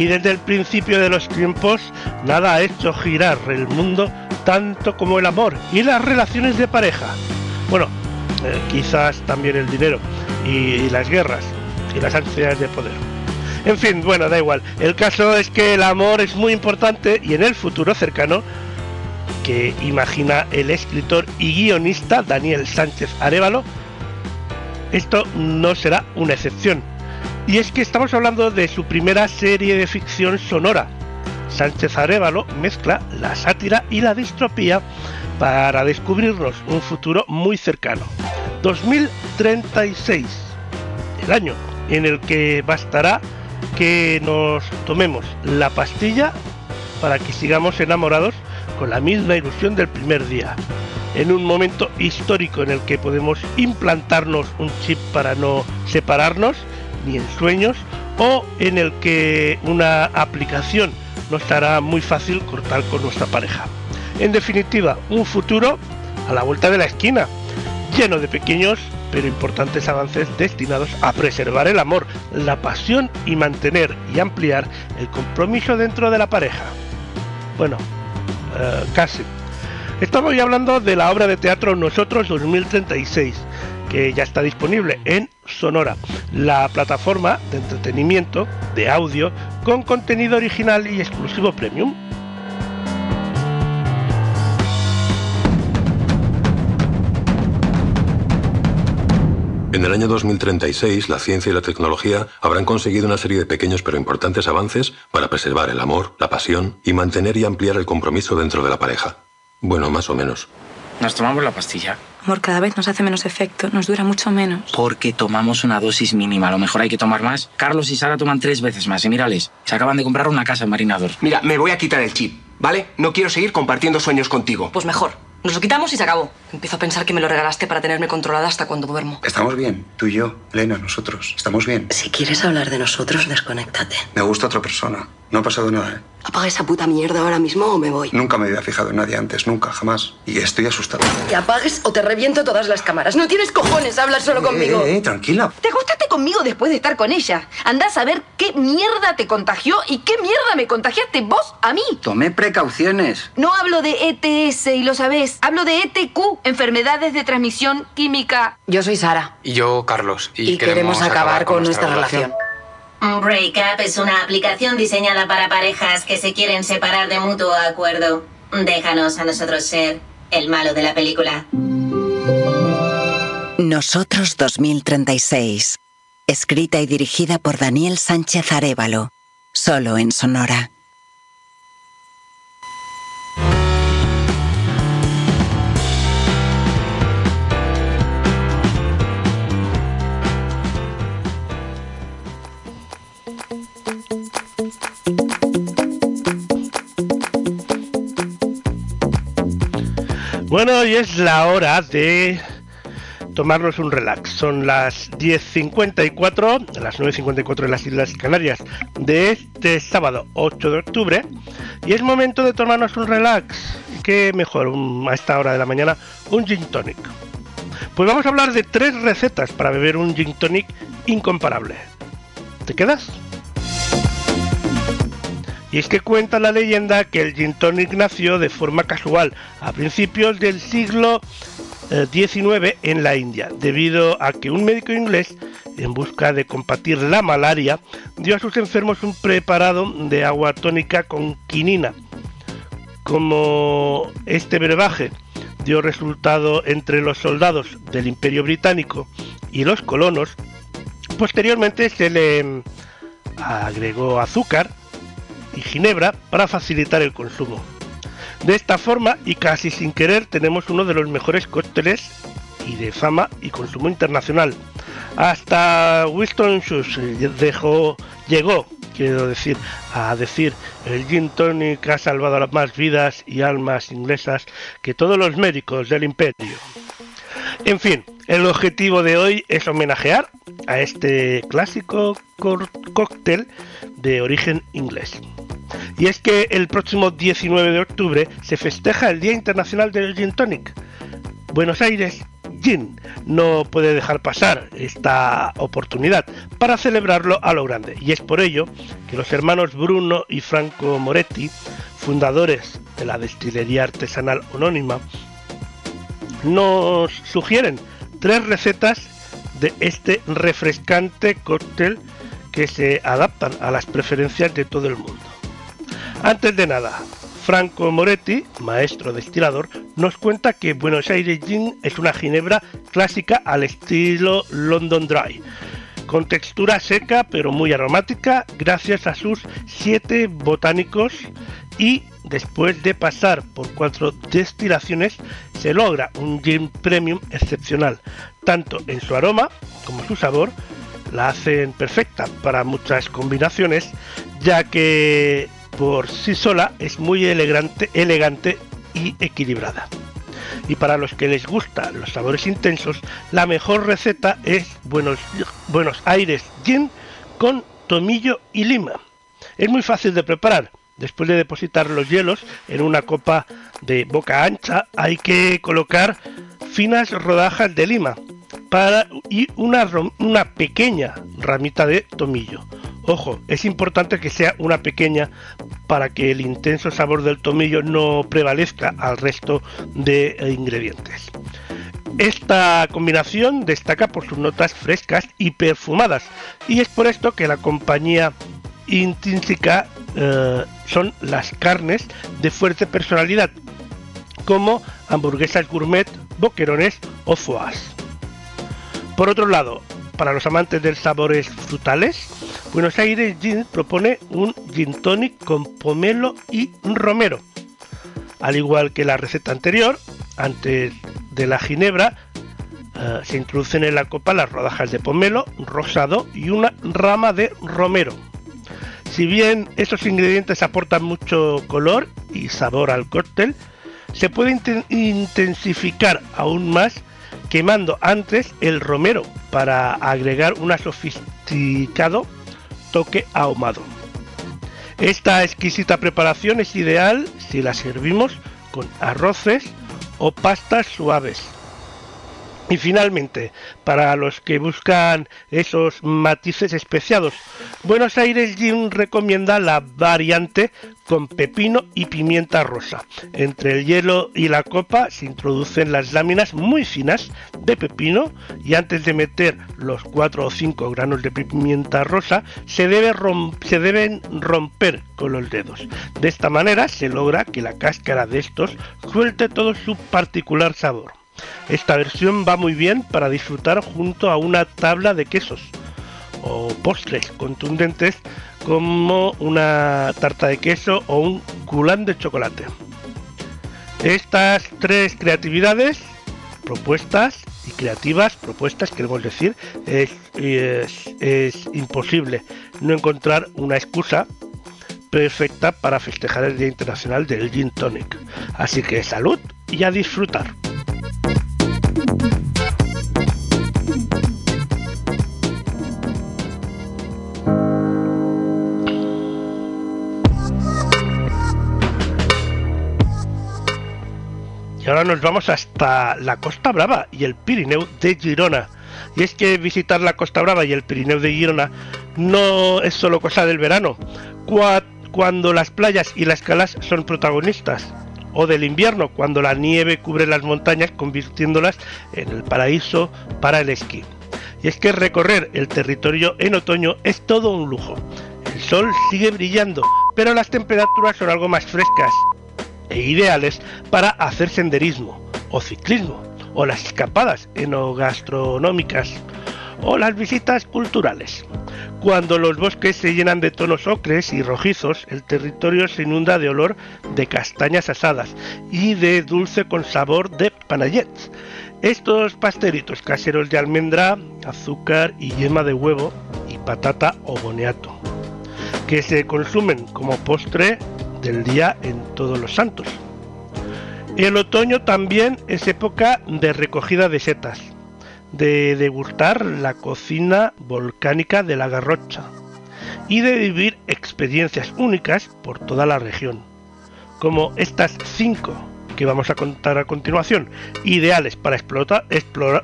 Y desde el principio de los tiempos nada ha hecho girar el mundo tanto como el amor y las relaciones de pareja. Bueno, eh, quizás también el dinero y, las guerras y las ansiedades de poder. En fin, bueno, da igual. El caso es que el amor es muy importante y en el futuro cercano que imagina el escritor y guionista Daniel Sánchez Arevalo, esto no será una excepción. Y es que estamos hablando de su primera serie de ficción sonora. Sánchez Arevalo mezcla la sátira y la distropía para descubrirnos un futuro muy cercano. 2036, el año en el que bastará que nos tomemos la pastilla para que sigamos enamorados con la misma ilusión del primer día. En un momento histórico en el que podemos implantarnos un chip para no separarnos ni en sueños o en el que una aplicación nos hará muy fácil cortar con nuestra pareja. En definitiva, un futuro a la vuelta de la esquina, lleno de pequeños pero importantes avances destinados a preservar el amor, la pasión y mantener y ampliar el compromiso dentro de la pareja. Bueno, eh, casi. Estamos ya hablando de la obra de teatro Nosotros 2036, que ya está disponible en Sonora, la plataforma de entretenimiento de audio con contenido original y exclusivo premium. En el año 2036, la ciencia y la tecnología habrán conseguido una serie de pequeños pero importantes avances para preservar el amor, la pasión y mantener y ampliar el compromiso dentro de la pareja. Bueno, más o menos. ¿Nos tomamos la pastilla? Amor, cada vez nos hace menos efecto, nos dura mucho menos. Porque tomamos una dosis mínima, a lo mejor hay que tomar más. Carlos y Sara toman tres veces más y mírales, se acaban de comprar una casa en Marinador. Mira, me voy a quitar el chip, ¿vale? No quiero seguir compartiendo sueños contigo. Pues mejor. Nos lo quitamos y se acabó. Empiezo a pensar que me lo regalaste para tenerme controlada hasta cuando duermo. Estamos bien, tú y yo, Elena, nosotros. Estamos bien. Si quieres hablar de nosotros, desconéctate. Me gusta otra persona. No ha pasado nada, ¿eh? Apaga esa puta mierda ahora mismo o me voy. Nunca me había fijado en nadie antes, nunca, jamás. Y estoy asustado. Te apagues o te reviento todas las cámaras. No tienes cojones hablar solo conmigo. Eh, eh, tranquila. Te gustaste conmigo después de estar con ella. Andás a ver qué mierda te contagió y qué mierda me contagiaste vos a mí. Tomé precauciones. No hablo de ETS y lo sabés. Hablo de ETQ, enfermedades de transmisión química. Yo soy Sara. Y yo, Carlos. Y, queremos, acabar, con, nuestra, relación. Breakup es una aplicación diseñada para parejas que se quieren separar de mutuo acuerdo. Déjanos a nosotros ser el malo de la película. Nosotros 2036. Escrita y dirigida por Daniel Sánchez Arevalo. Solo en Sonora. Bueno, y es la hora de tomarnos un relax. Son las 10.54, las 9.54 en las Islas Canarias de este sábado 8 de octubre. Y es momento de tomarnos un relax. ¿Qué mejor a esta hora de la mañana? Un gin tonic. Pues vamos a hablar de tres recetas para beber un gin tonic incomparable. ¿Te quedas? Y es que cuenta la leyenda que el gin tonic nació de forma casual a principios del siglo XIX eh, en la India, debido a que un médico inglés, en busca de combatir la malaria, dio a sus enfermos un preparado de agua tónica con quinina. Como este brebaje dio resultado entre los soldados del Imperio Británico y los colonos, posteriormente se le agregó azúcar, y ginebra para facilitar el consumo. De esta forma y casi sin querer tenemos uno de los mejores cócteles y de fama y consumo internacional. Hasta Winston Churchill llegó, quiero decir, a decir, el gin tonic ha salvado más vidas y almas inglesas que todos los médicos del imperio. En fin, el objetivo de hoy es homenajear a este clásico cóctel de origen inglés. Y es que el próximo 19 de octubre se festeja el Día Internacional del Gin Tonic. Buenos Aires Gin no puede dejar pasar esta oportunidad para celebrarlo a lo grande. Y es por ello que los hermanos Bruno y Franco Moretti, fundadores de la destilería artesanal anónima, nos sugieren tres recetas de este refrescante cóctel que se adaptan a las preferencias de todo el mundo. Antes de nada, Franco Moretti, maestro destilador, nos cuenta que Buenos Aires Gin es una ginebra clásica al estilo London Dry, con textura seca pero muy aromática gracias a sus siete botánicos y después de pasar por cuatro destilaciones se logra un gin premium excepcional, tanto en su aroma como su sabor, la hacen perfecta para muchas combinaciones, ya que por sí sola es muy elegante, elegante y equilibrada. Y para los que les gustan los sabores intensos, la mejor receta es Buenos, Buenos Aires Gin con tomillo y lima. Es muy fácil de preparar. Después de depositar los hielos en una copa de boca ancha, hay que colocar finas rodajas de lima para, y una, una pequeña ramita de tomillo. Ojo, es importante que sea una pequeña para que el intenso sabor del tomillo no prevalezca al resto de ingredientes. Esta combinación destaca por sus notas frescas y perfumadas y es por esto que la compañía intrínseca eh, son las carnes de fuerte personalidad como hamburguesas gourmet, boquerones o foies. Por otro lado, para los amantes de sabores frutales, Buenos Aires Gin propone un gin tonic con pomelo y romero. Al igual que la receta anterior, antes de la ginebra, eh, se introducen en la copa las rodajas de pomelo rosado y una rama de romero. Si bien estos ingredientes aportan mucho color y sabor al cóctel, se puede intensificar aún más quemando antes el romero para agregar un sofisticado toque ahumado. Esta exquisita preparación es ideal si la servimos con arroces o pastas suaves y finalmente, para los que buscan esos matices especiados, Buenos Aires Gin recomienda la variante con pepino y pimienta rosa. Entre el hielo y la copa se introducen las láminas muy finas de pepino y antes de meter los 4 o 5 granos de pimienta rosa se, se deben romper con los dedos. De esta manera se logra que la cáscara de estos suelte todo su particular sabor. Esta versión va muy bien para disfrutar junto a una tabla de quesos o postres contundentes como una tarta de queso o un culán de chocolate. Estas tres creatividades, propuestas y creativas, propuestas queremos decir, es, es imposible no encontrar una excusa perfecta para festejar el Día Internacional del Gin Tonic. Así que salud y a disfrutar. Y ahora nos vamos hasta la Costa Brava y el Pirineo de Girona. Y es que visitar la Costa Brava y el Pirineo de Girona no es solo cosa del verano, cuando las playas y las calas son protagonistas, o del invierno, cuando la nieve cubre las montañas convirtiéndolas en el paraíso para el esquí. Y es que recorrer el territorio en otoño es todo un lujo. El sol sigue brillando, pero las temperaturas son algo más frescas e ideales para hacer senderismo o ciclismo o las escapadas enogastronómicas o las visitas culturales. Cuando los bosques se llenan de tonos ocres y rojizos, el territorio se inunda de olor de castañas asadas y de dulce con sabor de panayets. Estos pasteritos caseros de almendra, azúcar y yema de huevo y patata o boniato, que se consumen como postre del día en todos los santos. El otoño también es época de recogida de setas, de degustar la cocina volcánica de la Garrocha y de vivir experiencias únicas por toda la región, como estas cinco que vamos a contar a continuación, ideales para explotar,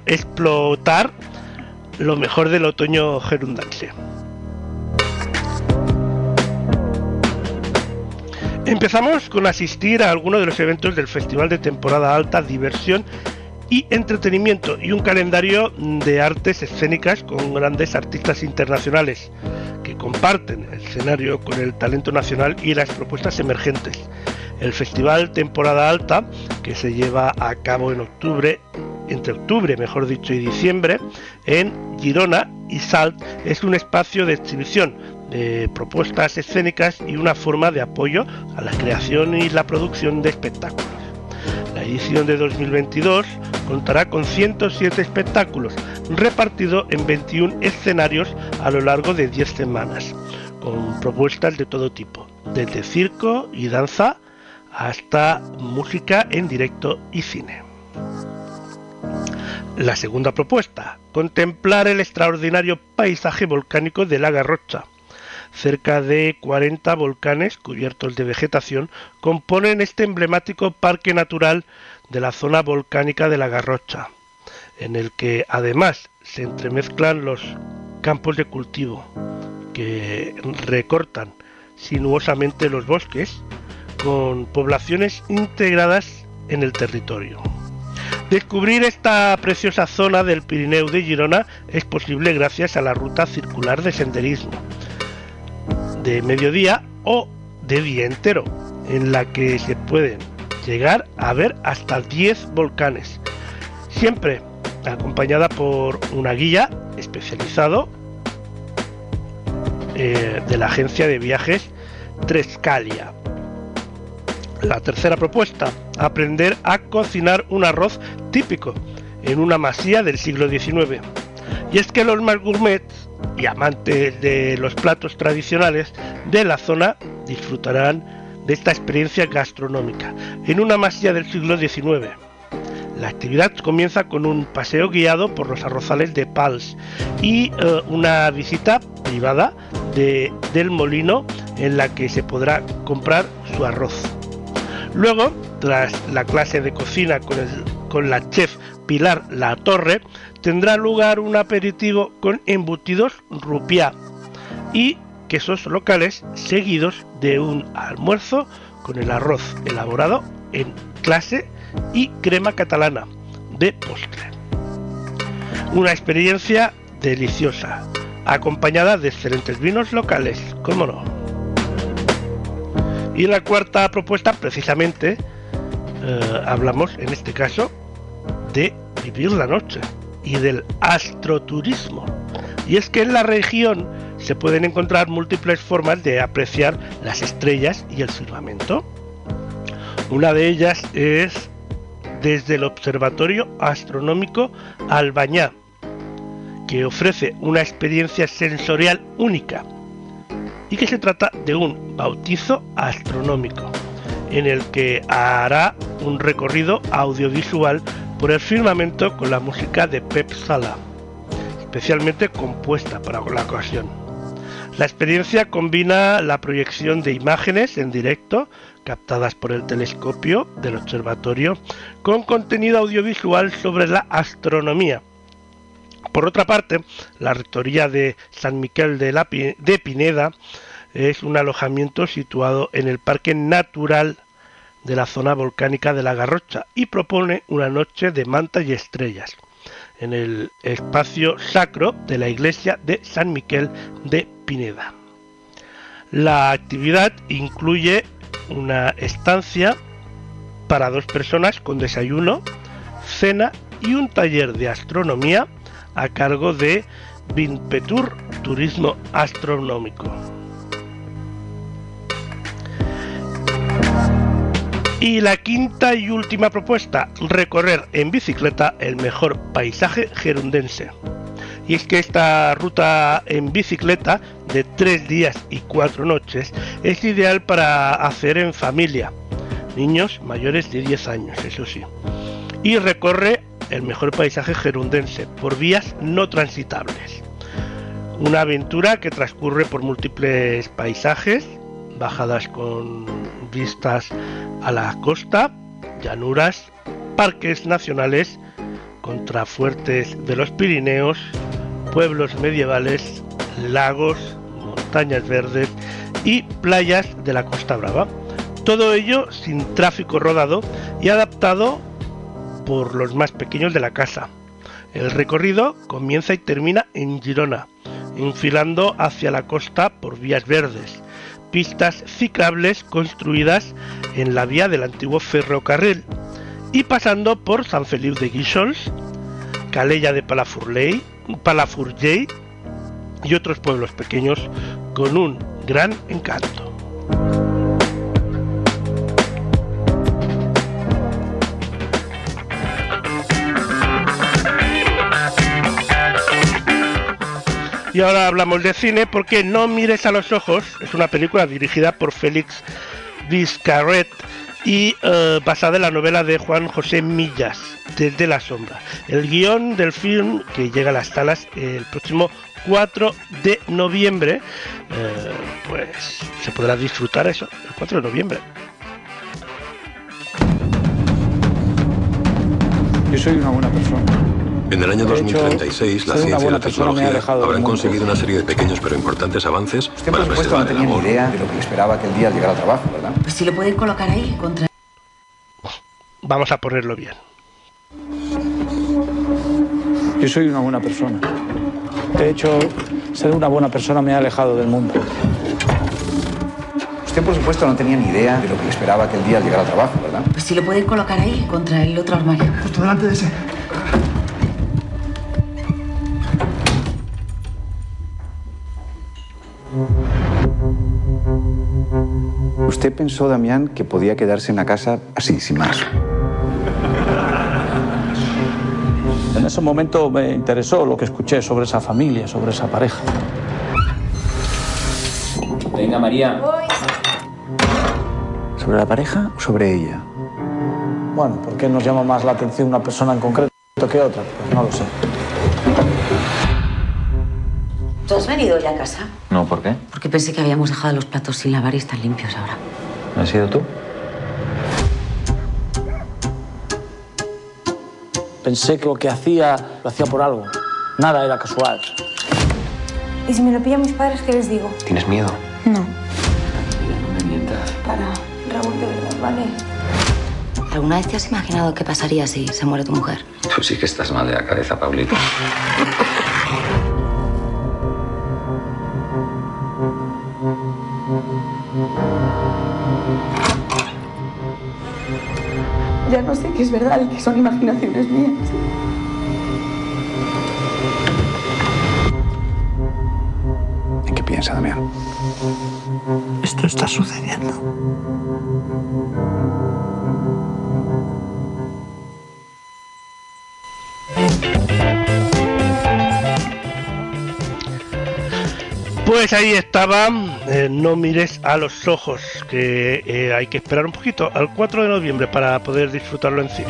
explotar lo mejor del otoño gerundense. Empezamos con asistir a algunos de los eventos del Festival de Temporada Alta Diversión y Entretenimiento y un calendario de artes escénicas con grandes artistas internacionales que comparten el escenario con el talento nacional y las propuestas emergentes. El Festival Temporada Alta, que se lleva a cabo en octubre, entre octubre, mejor dicho, y diciembre, en Girona y Salt, es un espacio de exhibición de propuestas escénicas y una forma de apoyo a la creación y la producción de espectáculos. Edición de 2022 contará con 107 espectáculos repartidos en 21 escenarios a lo largo de 10 semanas, con propuestas de todo tipo, desde circo y danza hasta música en directo y cine. La segunda propuesta, contemplar el extraordinario paisaje volcánico de la Garrocha, Cerca de 40 volcanes cubiertos de vegetación componen este emblemático parque natural de la zona volcánica de la Garrocha, en el que además se entremezclan los campos de cultivo que recortan sinuosamente los bosques con poblaciones integradas en el territorio. Descubrir esta preciosa zona del Pirineo de Girona es posible gracias a la ruta circular de senderismo, de mediodía o de día entero, en la que se pueden llegar a ver hasta 10 volcanes, siempre acompañada por una guía especializado eh, de la agencia de viajes Trescalia. La tercera propuesta, aprender a cocinar un arroz típico en una masía del siglo XIX. Y es que los más gourmets y amantes de los platos tradicionales de la zona disfrutarán de esta experiencia gastronómica en una masía del siglo XIX. La actividad comienza con un paseo guiado por los arrozales de Pals y eh, una visita privada de, del molino en la que se podrá comprar su arroz. Luego, tras la clase de cocina con, con la chef Pilar La Torre, tendrá lugar un aperitivo con embutidos rupiá y quesos locales seguidos de un almuerzo con el arroz elaborado en clase y crema catalana de postre. Una experiencia deliciosa, acompañada de excelentes vinos locales, como no. Y la cuarta propuesta, precisamente, eh, hablamos en este caso de vivir la noche y del astroturismo. Y es que en la región se pueden encontrar múltiples formas de apreciar las estrellas y el firmamento. Una de ellas es desde el Observatorio Astronómico Albañá, que ofrece una experiencia sensorial única y que se trata de un bautizo astronómico en el que hará un recorrido audiovisual por el firmamento con la música de Pep Sala, especialmente compuesta para la ocasión. La experiencia combina la proyección de imágenes en directo captadas por el telescopio del observatorio con contenido audiovisual sobre la astronomía. Por otra parte, la rectoría de San Miquel de, la, de Pineda es un alojamiento situado en el Parque Natural de la zona volcánica de la Garrocha y propone una noche de manta y estrellas en el espacio sacro de la iglesia de San Miquel de Pineda. La actividad incluye una estancia para dos personas con desayuno, cena y un taller de astronomía a cargo de Vinpetur Turismo Astronómico. Y la quinta y última propuesta, recorrer en bicicleta el mejor paisaje gerundense. Y es que esta ruta en bicicleta de tres días y cuatro noches es ideal para hacer en familia, niños mayores de 10 años, eso sí. Y recorre el mejor paisaje gerundense por vías no transitables. Una aventura que transcurre por múltiples paisajes, bajadas con vistas a la costa, llanuras, parques nacionales, contrafuertes de los Pirineos, pueblos medievales, lagos, montañas verdes y playas de la Costa Brava. Todo ello sin tráfico rodado y adaptado por los más pequeños de la casa. El recorrido comienza y termina en Girona, enfilando hacia la costa por vías verdes, pistas ciclables construidas en la vía del antiguo ferrocarril y pasando por San Felipe de Guíxols, Calella de Palafurley, Palafurgey y otros pueblos pequeños con un gran encanto. Y ahora hablamos de cine porque No mires a los ojos es una película dirigida por Félix Vizcarret y eh, basada en la novela de Juan José Millas, Desde la sombra. El guion del film que llega a las salas el próximo 4 de noviembre, eh, pues se podrá disfrutar eso, el 4 de noviembre. Yo soy una buena persona. En el año 2036, la ciencia y la tecnología habrán conseguido una serie de pequeños pero importantes avances Usted, para por supuesto, no tenía ni idea de lo que esperaba aquel día al llegar al trabajo, ¿verdad? Pues si lo pueden colocar ahí, contra... Vamos a ponerlo bien. Yo soy una buena persona. De hecho, ser una buena persona me ha alejado del mundo. Usted, por supuesto, no tenía ni idea de lo que esperaba aquel día al llegar al trabajo, ¿verdad? Pues si lo pueden colocar ahí, contra el otro armario. Justo delante de ese. Usted pensó, Damián, que podía quedarse en la casa así, sin más. En ese momento me interesó lo que escuché sobre esa familia, sobre esa pareja. Venga, María. ¿Sobre la pareja o sobre ella? Bueno, ¿por qué nos llama más la atención una persona en concreto que otra? Pues no lo sé. ¿Tú has venido ya a casa? No, ¿por qué? Porque pensé que habíamos dejado los platos sin lavar y están limpios ahora. ¿Has sido tú? Pensé que lo que hacía lo hacía por algo. Nada era casual. ¿Y si me lo pillan mis padres, qué les digo? ¿Tienes miedo? No. No me mientas. Para, Raúl, de verdad, ¿vale? ¿Alguna vez te has imaginado qué pasaría si se muere tu mujer? Tú sí que estás mal de la cabeza, Pablito. sé qué es verdad y qué son imaginaciones mías. ¿En qué piensa, Damián? Esto está sucediendo. Pues ahí estaba, eh, no mires a los ojos, que eh, hay que esperar un poquito al 4 de noviembre para poder disfrutarlo en cine.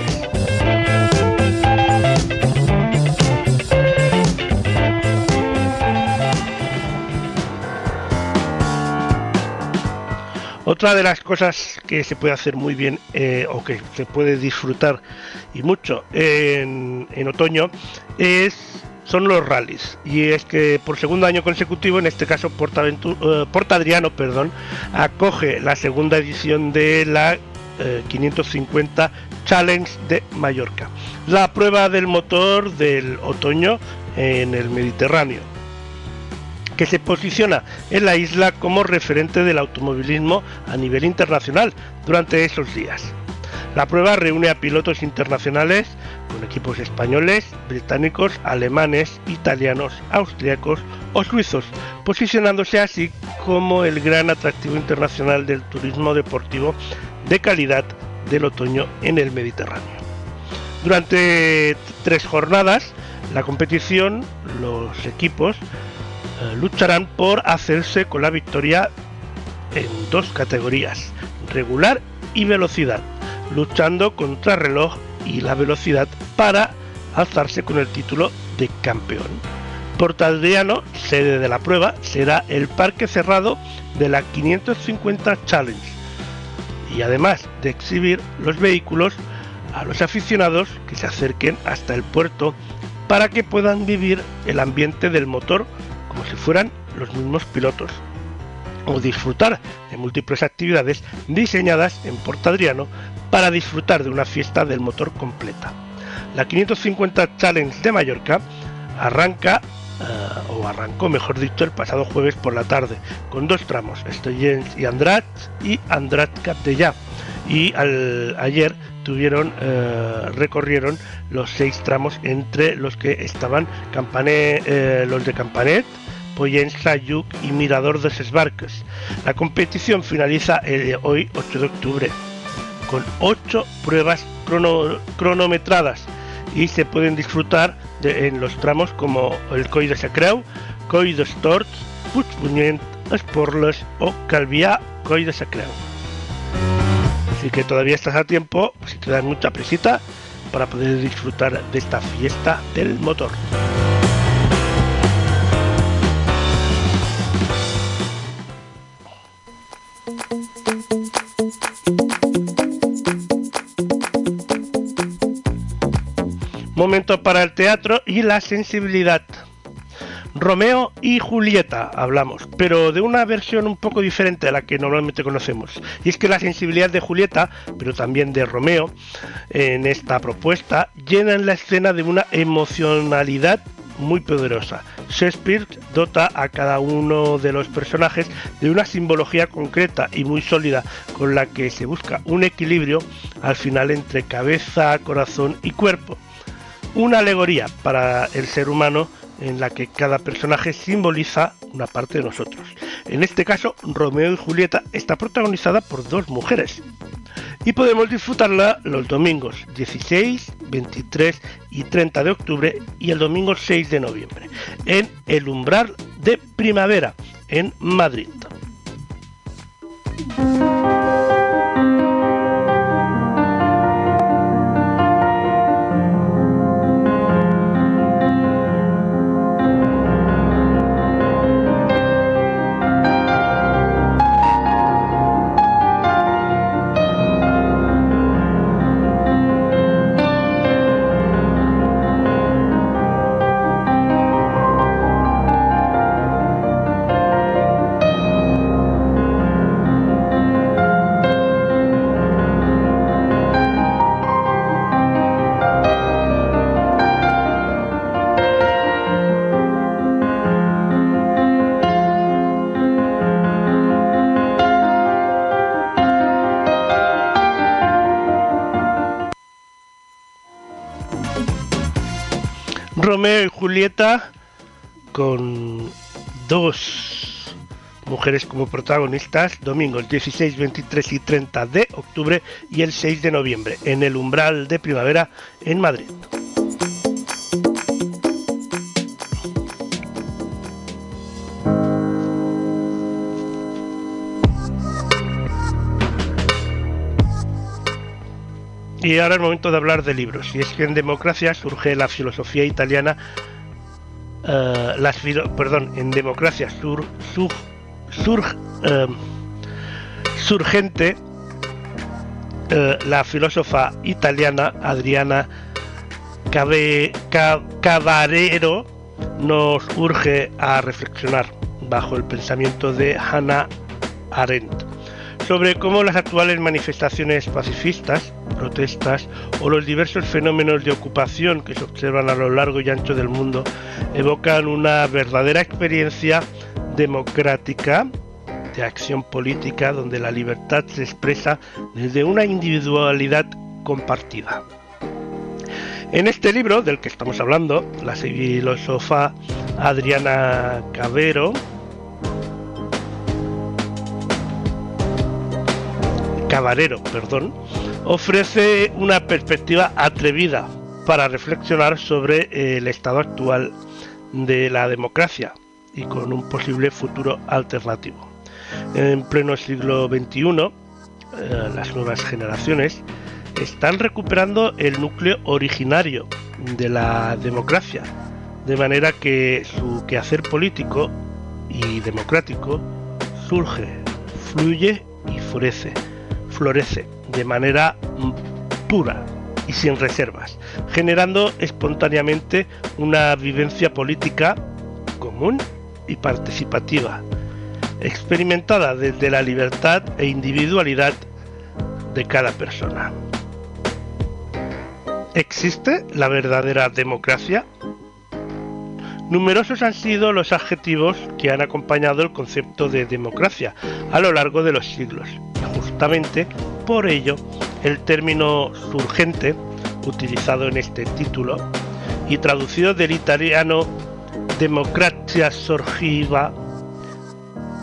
Otra de las cosas que se puede hacer muy bien eh, o que se puede disfrutar y mucho en, en otoño es son los rallies y es que por segundo año consecutivo en este caso eh, Portadriano perdón acoge la segunda edición de la eh, 550 Challenge de Mallorca la prueba del motor del otoño en el Mediterráneo que se posiciona en la isla como referente del automovilismo a nivel internacional durante esos días. La prueba reúne a pilotos internacionales con equipos españoles, británicos, alemanes, italianos, austriacos o suizos, posicionándose así como el gran atractivo internacional del turismo deportivo de calidad del otoño en el Mediterráneo. Durante tres jornadas, la competición, los equipos eh, lucharán por hacerse con la victoria en dos categorías, regular y velocidad, luchando contra reloj y la velocidad para alzarse con el título de campeón. Portadriano, sede de la prueba, será el parque cerrado de la 550 Challenge y además de exhibir los vehículos a los aficionados que se acerquen hasta el puerto para que puedan vivir el ambiente del motor como si fueran los mismos pilotos o disfrutar de múltiples actividades diseñadas en Portadriano para disfrutar de una fiesta del motor completa. La 550 Challenge de Mallorca arranca eh, o arrancó mejor dicho el pasado jueves por la tarde con dos tramos, Estellens y Andrat y Andrat Capdellà y ayer tuvieron eh, recorrieron los seis tramos entre los que estaban eh, los de Campanet, Poyensa, Yuc y Mirador de Ses Barques. La competición finaliza eh, hoy 8 de octubre con 8 pruebas crono- cronometradas y se pueden disfrutar en los tramos como el Coll de Sacreu, Coll de Storts, Puigpunyent, Esporles o Calvià Coll de Sacreu. Así que todavía estás a tiempo, si te das mucha presita, para poder disfrutar de esta fiesta del motor. Momento para el teatro y la sensibilidad. Romeo y Julieta hablamos, pero de una versión un poco diferente a la que normalmente conocemos. Y es que la sensibilidad de Julieta, pero también de Romeo, en esta propuesta, llenan la escena de una emocionalidad muy poderosa. Shakespeare dota a cada uno de los personajes de una simbología concreta y muy sólida con la que se busca un equilibrio al final entre cabeza, corazón y cuerpo. Una alegoría para el ser humano en la que cada personaje simboliza una parte de nosotros. En este caso, Romeo y Julieta está protagonizada por dos mujeres. Y podemos disfrutarla los domingos 16, 23 y 30 de octubre y el domingo 6 de noviembre en El Umbral de Primavera en Madrid. Julieta con dos mujeres como protagonistas, domingos 16, 23 y 30 de octubre y el 6 de noviembre, en el umbral de primavera en Madrid. Y ahora es momento de hablar de libros. Y es que en democracia surge la filosofía italiana eh, las perdón, en democracia sur, sur, surg- eh, surgente eh, la filósofa italiana Adriana Cabe- Ca- Cavarero nos urge a reflexionar bajo el pensamiento de Hannah Arendt sobre cómo las actuales manifestaciones pacifistas, protestas o los diversos fenómenos de ocupación que se observan a lo largo y ancho del mundo evocan una verdadera experiencia democrática de acción política donde la libertad se expresa desde una individualidad compartida. En este libro del que estamos hablando, la filósofa Adriana Cabero Cabarero, perdón, ofrece una perspectiva atrevida para reflexionar sobre el estado actual de la democracia y con un posible futuro alternativo. En pleno siglo XXI, eh, las nuevas generaciones están recuperando el núcleo originario de la democracia, de manera que su quehacer político y democrático surge, fluye y florece, florece de manera pura y sin reservas, generando espontáneamente una vivencia política común y participativa, experimentada desde la libertad e individualidad de cada persona. ¿Existe la verdadera democracia? Numerosos han sido los adjetivos que han acompañado el concepto de democracia a lo largo de los siglos. Justamente por ello, el término surgente, utilizado en este título y traducido del italiano democrazia sorgiva,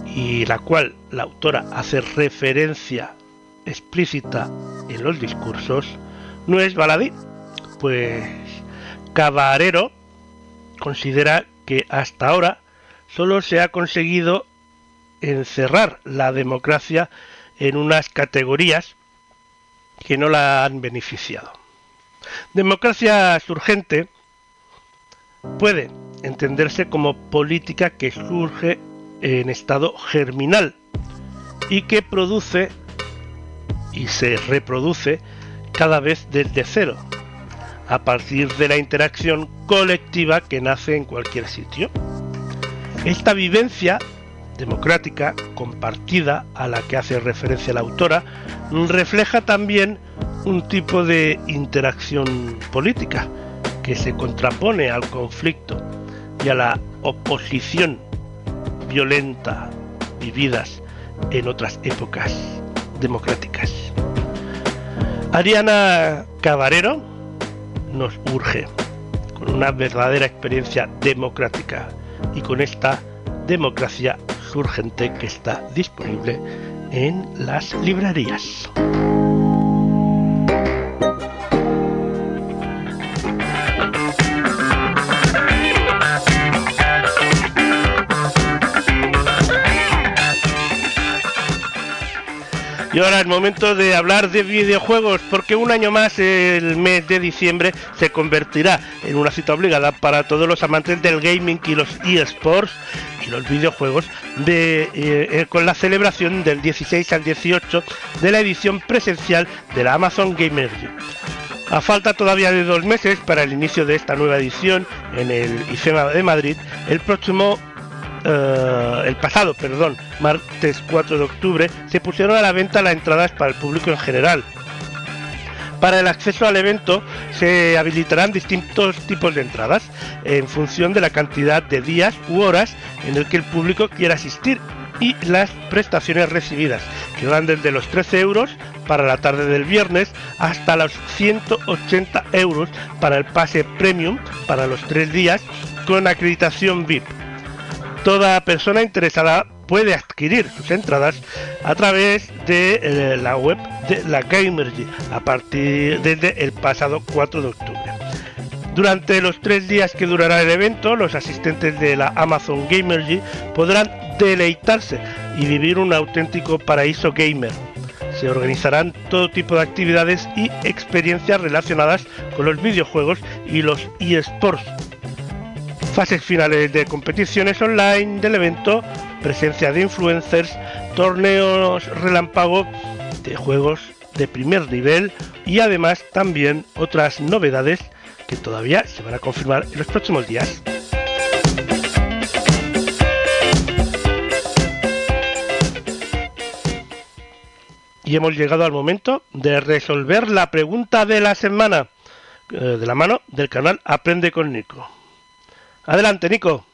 y la cual la autora hace referencia explícita en los discursos, no es baladí, pues Cabarero considera que hasta ahora solo se ha conseguido encerrar la democracia en unas categorías que no la han beneficiado. Democracia surgente puede entenderse como política que surge en estado germinal y que produce y se reproduce cada vez desde cero, a partir de la interacción colectiva que nace en cualquier sitio. Esta vivencia democrática compartida a la que hace referencia la autora refleja también un tipo de interacción política que se contrapone al conflicto y a la oposición violenta vividas en otras épocas democráticas. Ariana Cabarero nos urge con una verdadera experiencia democrática y con esta democracia surgente que está disponible en las librerías. Y ahora es momento de hablar de videojuegos, porque un año más el mes de diciembre se convertirá en una cita obligada para todos los amantes del gaming y los eSports y los videojuegos de, eh, eh, con la celebración del 16 al 18 de la edición presencial de la Amazon Gamer A falta todavía de dos meses para el inicio de esta nueva edición en el IFEMA de Madrid, el próximo eh, el pasado, perdón, martes 4 de octubre, se pusieron a la venta las entradas para el público en general. Para el acceso al evento se habilitarán distintos tipos de entradas en función de la cantidad de días u horas en el que el público quiera asistir y las prestaciones recibidas, que van desde los 13 euros para la tarde del viernes hasta los 180 euros para el pase premium para los tres días con acreditación VIP. Toda persona interesada puede adquirir sus entradas a través de eh, la web de la Gamergy a partir desde el pasado 4 de octubre. Durante los tres días que durará el evento, los asistentes de la Amazon Gamergy podrán deleitarse y vivir un auténtico paraíso gamer. se organizarán todo tipo de actividades y experiencias relacionadas con los videojuegos y los eSports. Fases finales de competiciones online del evento, presencia de influencers, torneos relámpago de juegos de primer nivel y además también otras novedades que todavía se van a confirmar en los próximos días. Y hemos llegado al momento de resolver la pregunta de la semana eh, de la mano del canal Aprende con Nico. Adelante, Nico.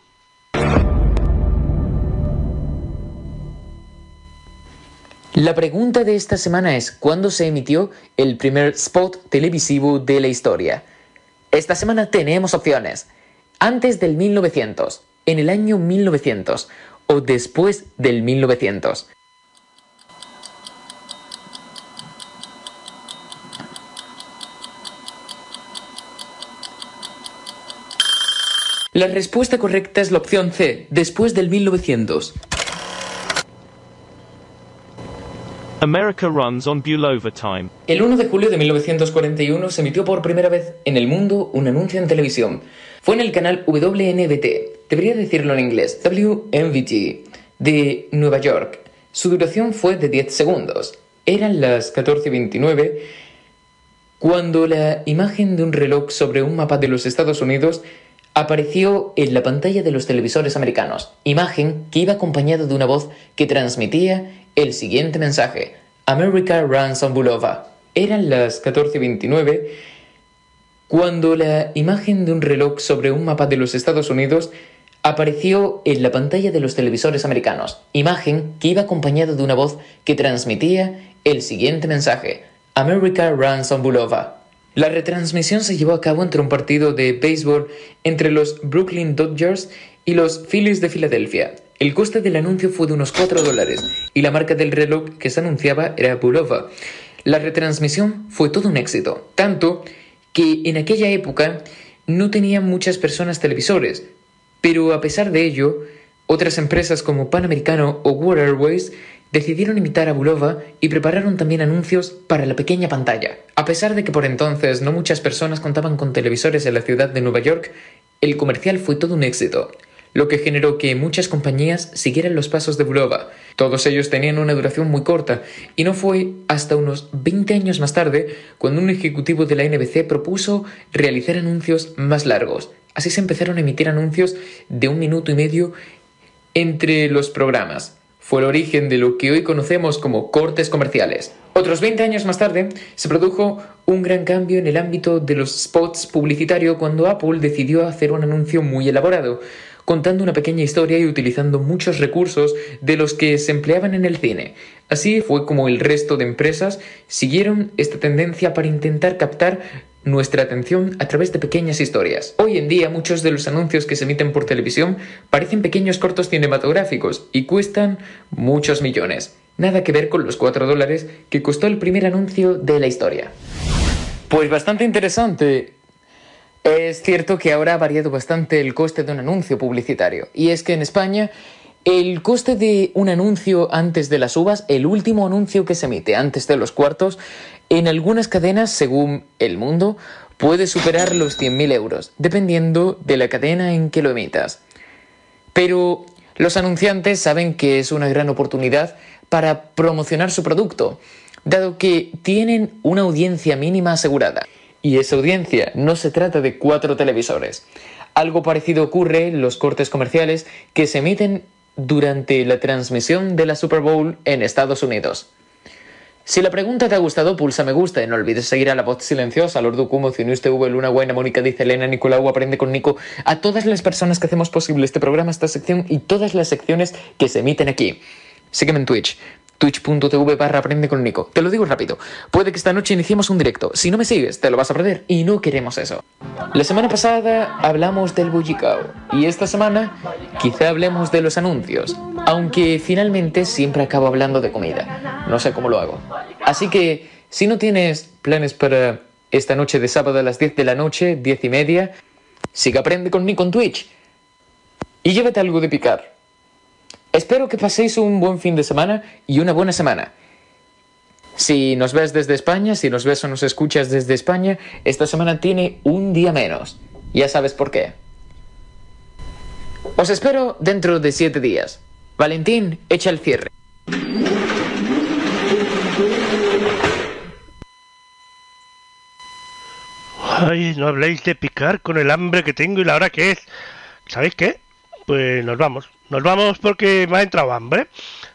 La pregunta de esta semana es ¿cuándo se emitió el primer spot televisivo de la historia? Esta semana tenemos opciones. Antes del 1900, en el año 1900 o después del 1900. La respuesta correcta es la opción C, después del 1900. America runs on Bulova time. El 1 de julio de 1941 se emitió por primera vez en el mundo un anuncio en televisión. Fue en el canal WNBT, debería decirlo en inglés, WNBT, de Nueva York. Su duración fue de 10 segundos. Eran las 14.29 cuando la imagen de un reloj sobre un mapa de los Estados Unidos apareció en la pantalla de los televisores americanos, imagen que iba acompañada de una voz que transmitía el siguiente mensaje. America runs on Bulova. Eran las 14.29 cuando la imagen de un reloj sobre un mapa de los Estados Unidos apareció en la pantalla de los televisores americanos, imagen que iba acompañada de una voz que transmitía el siguiente mensaje. America runs on Bulova. La retransmisión se llevó a cabo entre un partido de béisbol entre los Brooklyn Dodgers y los Phillies de Filadelfia. El coste del anuncio fue de unos 4 dólares y la marca del reloj que se anunciaba era Bulova. La retransmisión fue todo un éxito, tanto que en aquella época no tenían muchas personas televisores, pero a pesar de ello, otras empresas como Panamericano o World Airways decidieron imitar a Bulova y prepararon también anuncios para la pequeña pantalla. A pesar de que por entonces no muchas personas contaban con televisores en la ciudad de Nueva York, el comercial fue todo un éxito, lo que generó que muchas compañías siguieran los pasos de Bulova. Todos ellos tenían una duración muy corta, y no fue hasta unos 20 años más tarde cuando un ejecutivo de la NBC propuso realizar anuncios más largos. Así se empezaron a emitir anuncios de un minuto y medio entre los programas fue el origen de lo que hoy conocemos como cortes comerciales. Otros 20 años más tarde, se produjo un gran cambio en el ámbito de los spots publicitarios cuando Apple decidió hacer un anuncio muy elaborado, contando una pequeña historia y utilizando muchos recursos de los que se empleaban en el cine. Así fue como el resto de empresas siguieron esta tendencia para intentar captar nuestra atención a través de pequeñas historias. Hoy en día muchos de los anuncios que se emiten por televisión parecen pequeños cortos cinematográficos y cuestan muchos millones. Nada que ver con los 4 dólares que costó el primer anuncio de la historia. Pues bastante interesante. Es cierto que ahora ha variado bastante el coste de un anuncio publicitario. Y es que en España el coste de un anuncio antes de las uvas, el último anuncio que se emite antes de los cuartos, en algunas cadenas, según El Mundo, puede superar los 100.000 euros, dependiendo de la cadena en que lo emitas. Pero los anunciantes saben que es una gran oportunidad para promocionar su producto, dado que tienen una audiencia mínima asegurada. Y esa audiencia no se trata de cuatro televisores. Algo parecido ocurre en los cortes comerciales que se emiten durante la transmisión de la Super Bowl en Estados Unidos. Si la pregunta te ha gustado, pulsa me gusta y no olvides seguir a la voz silenciosa, Lord Cumo, TV, Luna Guayna, Mónica dice Elena, Nicolau, Aprende con Nico, a todas las personas que hacemos posible este programa, esta sección y todas las secciones que se emiten aquí. Sígueme en Twitch, twitch.tv barra aprende con Nico. Te lo digo rápido, puede que esta noche iniciemos un directo. Si no me sigues, te lo vas a perder y no queremos eso. La semana pasada hablamos del bullicao y esta semana quizá hablemos de los anuncios, aunque finalmente siempre acabo hablando de comida. No sé cómo lo hago. Así que, si no tienes planes para esta noche de sábado a las 10 de la noche, 10 y media, sigue aprende con Nico en Twitch y llévate algo de picar. Espero que paséis un buen fin de semana y una buena semana. Si nos ves desde España, si nos ves o nos escuchas desde España, esta semana tiene un día menos. Ya sabes por qué. Os espero dentro de siete días. Valentín, echa el cierre. Ay, no habléis de picar con el hambre que tengo y la hora que es. ¿Sabéis qué? Pues nos vamos. Nos vamos porque me ha entrado hambre.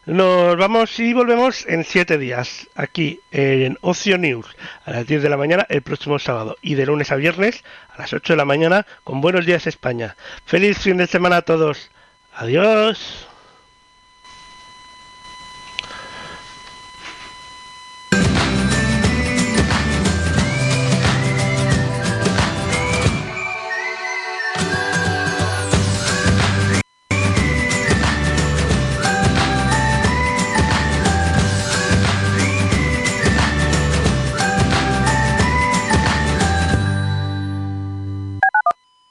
Nos vamos y volvemos en siete días, aquí en Ocio News, a las 10 de la mañana el próximo sábado y de lunes a viernes a las 8 de la mañana con Buenos Días España. Feliz fin de semana a todos. Adiós.